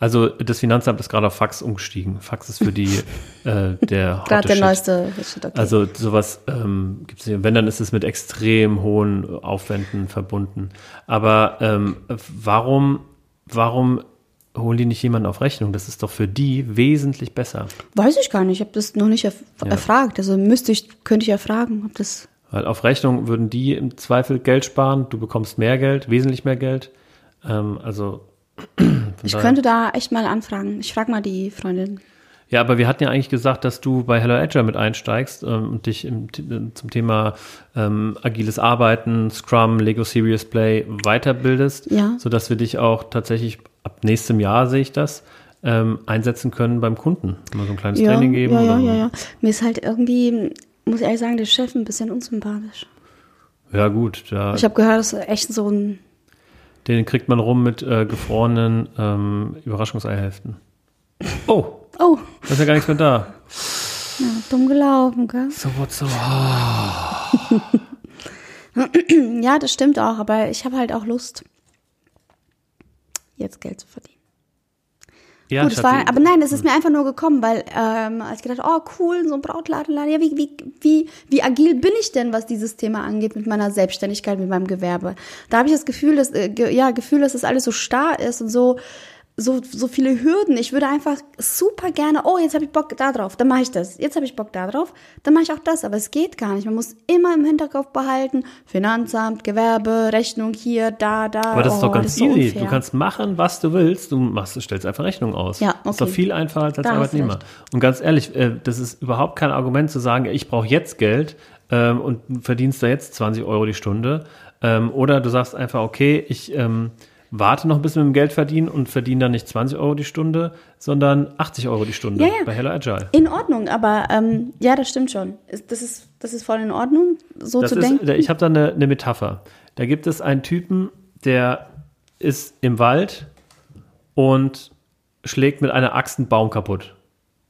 Also das Finanzamt ist gerade auf Fax umgestiegen. Fax ist für die [LAUGHS] äh, der Gerade der Shit. neueste Shit, okay. Also sowas ähm, gibt es nicht. Wenn, dann ist es mit extrem hohen Aufwänden verbunden. Aber ähm, warum, warum holen die nicht jemanden auf Rechnung? Das ist doch für die wesentlich besser. Weiß ich gar nicht, ich habe das noch nicht erf erfragt. Also müsste ich, könnte ich ja fragen, ob das. Weil auf Rechnung würden die im Zweifel Geld sparen, du bekommst mehr Geld, wesentlich mehr Geld. Ähm, also [CLEARS THROAT] Ich daher- könnte da echt mal anfragen. Ich frage mal die Freundin. Ja, aber wir hatten ja eigentlich gesagt, dass du bei Hello Agile mit einsteigst ähm, und dich im, zum Thema ähm, agiles Arbeiten, Scrum, Lego Serious Play weiterbildest, Ja. sodass wir dich auch tatsächlich ab nächstem Jahr sehe ich das ähm, einsetzen können beim Kunden. Mal so ein kleines Ja, Training geben. ja, ja, ja, ja. Mir ist halt irgendwie, muss ich ehrlich sagen, der Chef ein bisschen unsympathisch. ja gut, da, Ich habe gehört, das ist echt so ein. den kriegt man rum mit äh, gefrorenen ähm, Überraschungseihälften. Oh, Oh, da ist ja gar nichts mehr da. ja, dumm gelaufen, gell? So what so. [CLEARS THROAT] Ja, das stimmt auch, aber ich habe halt auch Lust, jetzt Geld zu verdienen. Ja, Gut, es war, aber nein, es ist mir einfach nur gekommen, weil ähm, als ich gedacht, oh cool, so ein Brautladenladen, ja, wie, wie, wie, wie agil bin ich denn, was dieses Thema angeht mit meiner Selbstständigkeit, mit meinem Gewerbe? Da habe ich das Gefühl, dass, äh, ja, Gefühl, dass das alles so starr ist und so, so, so viele Hürden. Ich würde einfach super gerne, oh, jetzt habe ich Bock da drauf, dann mache ich das. Jetzt habe ich Bock da drauf, dann mache ich auch das. Aber es geht gar nicht. Man muss immer im Hinterkopf behalten, Finanzamt, Gewerbe, Rechnung hier, da, da. Aber das ist oh, doch ganz so easy. unfair. Du kannst machen, was du willst. Du machst, stellst einfach Rechnung aus. Ja, Das ist doch okay. viel einfacher als als Da Arbeitnehmer. Und ganz ehrlich, äh, das ist überhaupt kein Argument zu sagen, ich brauche jetzt Geld ähm, und verdienst da jetzt 20 Euro die Stunde. Ähm, oder du sagst einfach, okay, ich ähm, warte noch ein bisschen mit dem Geld verdienen und verdiene dann nicht 20 Euro die Stunde, sondern 80 Euro die Stunde Ja, ja. bei Hello Agile. In Ordnung, aber ähm, ja, das stimmt schon. Das ist, das ist voll in Ordnung, so Das zu ist, denken. Ich habe da eine, eine Metapher. Da gibt es einen Typen, der ist im Wald und schlägt mit einer Axt einen Baum kaputt.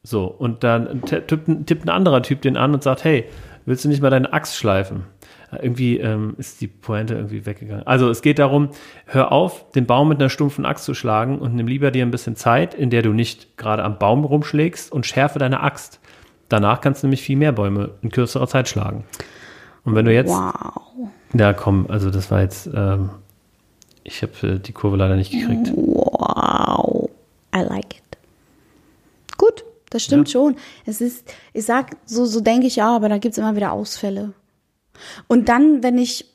So, und dann tippt, ein- tippt ein anderer Typ den an und sagt, hey, willst du nicht mal deine Axt schleifen? Äh, Irgendwie ähm, ist die Pointe irgendwie weggegangen. Also es geht darum, hör auf, den Baum mit einer stumpfen Axt zu schlagen und nimm lieber dir ein bisschen Zeit, in der du nicht gerade am Baum rumschlägst und schärfe deine Axt. Danach kannst du nämlich viel mehr Bäume in kürzerer Zeit schlagen. Und wenn du jetzt Wow. ja, komm, also das war jetzt, ähm, ich habe äh, die Kurve leider nicht gekriegt. Wow. I like it. Gut, das stimmt schon. Es ist, ich sag, so, so denke ich ja, aber da gibt's immer wieder Ausfälle. Und dann, wenn ich,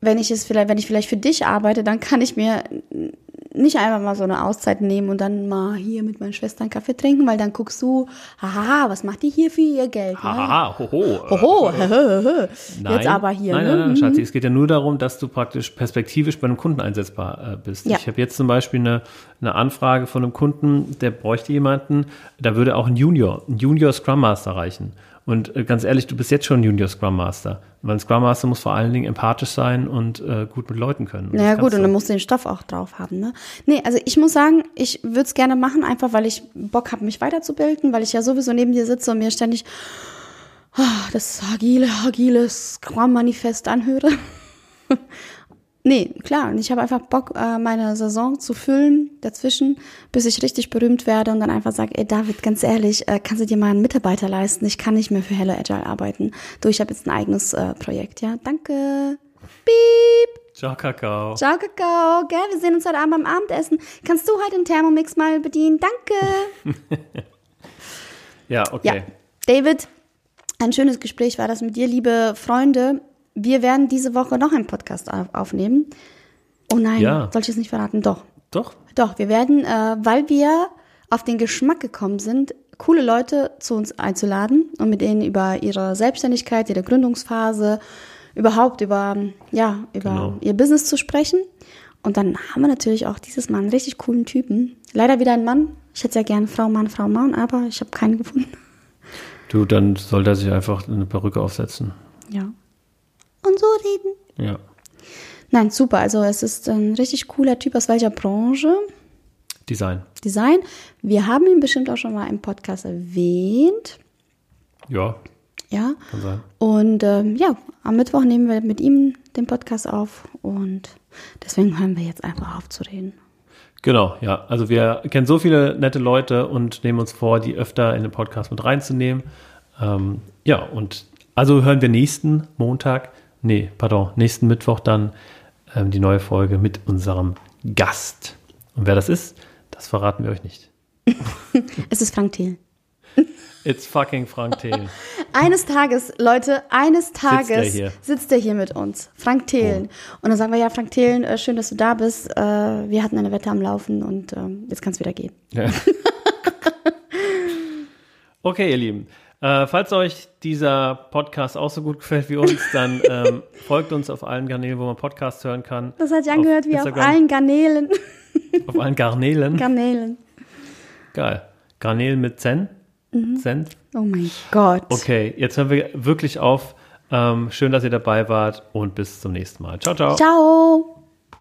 wenn ich es vielleicht, wenn ich vielleicht für dich arbeite, dann kann ich mir nicht einfach mal so eine Auszeit nehmen und dann mal hier mit meinen Schwestern Kaffee trinken, weil dann guckst du, haha, was macht die hier für ihr Geld? Ne? Haha, hoho. äh, Hoho, [LAUGHS] Nein, jetzt aber hier. Nein, ne? nein, nein, Schatzi, es geht ja nur darum, dass du praktisch perspektivisch bei einem Kunden einsetzbar äh, bist. Ja. Ich habe jetzt zum Beispiel eine, eine Anfrage von einem Kunden, der bräuchte jemanden, da würde auch ein Junior, ein Junior Scrum Master reichen. Und äh, ganz ehrlich, du bist jetzt schon Junior Scrum Master. Weil ein Scrum Master muss vor allen Dingen empathisch sein und äh, gut mit Leuten können. Und Naja gut, und du. dann musst du den Stoff auch drauf haben, ne? Nee, also ich muss sagen, ich würde es gerne machen, einfach weil ich Bock habe, mich weiterzubilden, weil ich ja sowieso neben dir sitze und mir ständig ah, das agile, agile Scrum-Manifest anhöre. [LAUGHS] nee, klar, und ich habe einfach Bock, äh, meine Saison zu füllen dazwischen, bis ich richtig berühmt werde und dann einfach sage, ey David, ganz ehrlich, äh, kannst du dir mal einen Mitarbeiter leisten? Ich kann nicht mehr für Hello Agile arbeiten. Du, ich habe jetzt ein eigenes äh, Projekt, ja? Danke. Piep. Ciao, Kakao. Ciao, Kakao. Gell? Wir sehen uns heute Abend beim Abendessen. Kannst du halt den Thermomix mal bedienen? Danke. Ja, [LAUGHS] Ja, okay. David, ein schönes Gespräch war das mit dir, liebe Freunde. Wir werden diese Woche noch einen Podcast auf- aufnehmen. Oh nein, Ja. soll ich es nicht verraten? Doch. Doch. Doch, wir werden, äh, weil wir auf den Geschmack gekommen sind, coole Leute zu uns einzuladen und mit denen über ihre Selbstständigkeit, ihre Gründungsphase, überhaupt über, ja, über Genau. ihr Business zu sprechen. Und dann haben wir natürlich auch dieses Mal einen richtig coolen Typen. Leider wieder ein Mann. Ich hätte ja gerne Frau, Mann, Frau, Mann, aber ich habe keinen gefunden. Du, dann soll der sich einfach eine Perücke aufsetzen. Ja. Und so reden. Ja. Nein, super. Also es ist ein richtig cooler Typ aus welcher Branche? Design. Design. Wir haben ihn bestimmt auch schon mal im Podcast erwähnt. Ja, Ja. kann sein. Und ähm, ja, am Mittwoch nehmen wir mit ihm den Podcast auf und deswegen hören wir jetzt einfach auf zu reden. Genau, ja. Also wir kennen so viele nette Leute und nehmen uns vor, die öfter in den Podcast mit reinzunehmen. Ähm, ja, und also hören wir nächsten Montag, nee, pardon, nächsten Mittwoch dann ähm, die neue Folge mit unserem Gast. Und wer das ist, das verraten wir euch nicht. [LAUGHS] Es ist Frank Thiel. It's fucking Frank Thelen. [LAUGHS] Eines Tages, Leute, eines Tages er hier. sitzt er hier mit uns, Frank Thelen. Und dann sagen wir, ja, Frank Thelen, äh, schön, dass du da bist. Äh, wir hatten eine Wette am Laufen und ähm, jetzt kann es wieder gehen. Ja. [LAUGHS] Okay, ihr Lieben. Äh, falls euch dieser Podcast auch so gut gefällt wie uns, dann [LAUGHS] ähm, folgt uns auf allen Kanälen, wo man Podcasts hören kann. Das hat sich angehört wie auf Instagram, allen Garnelen. [LAUGHS] Auf allen Garnelen. Garnelen. Geil. Garnelen mit Zen. Zen. Oh mein Gott. Okay, jetzt hören wir wirklich auf. Ähm, schön, dass ihr dabei wart und bis zum nächsten Mal. Ciao, ciao. Ciao.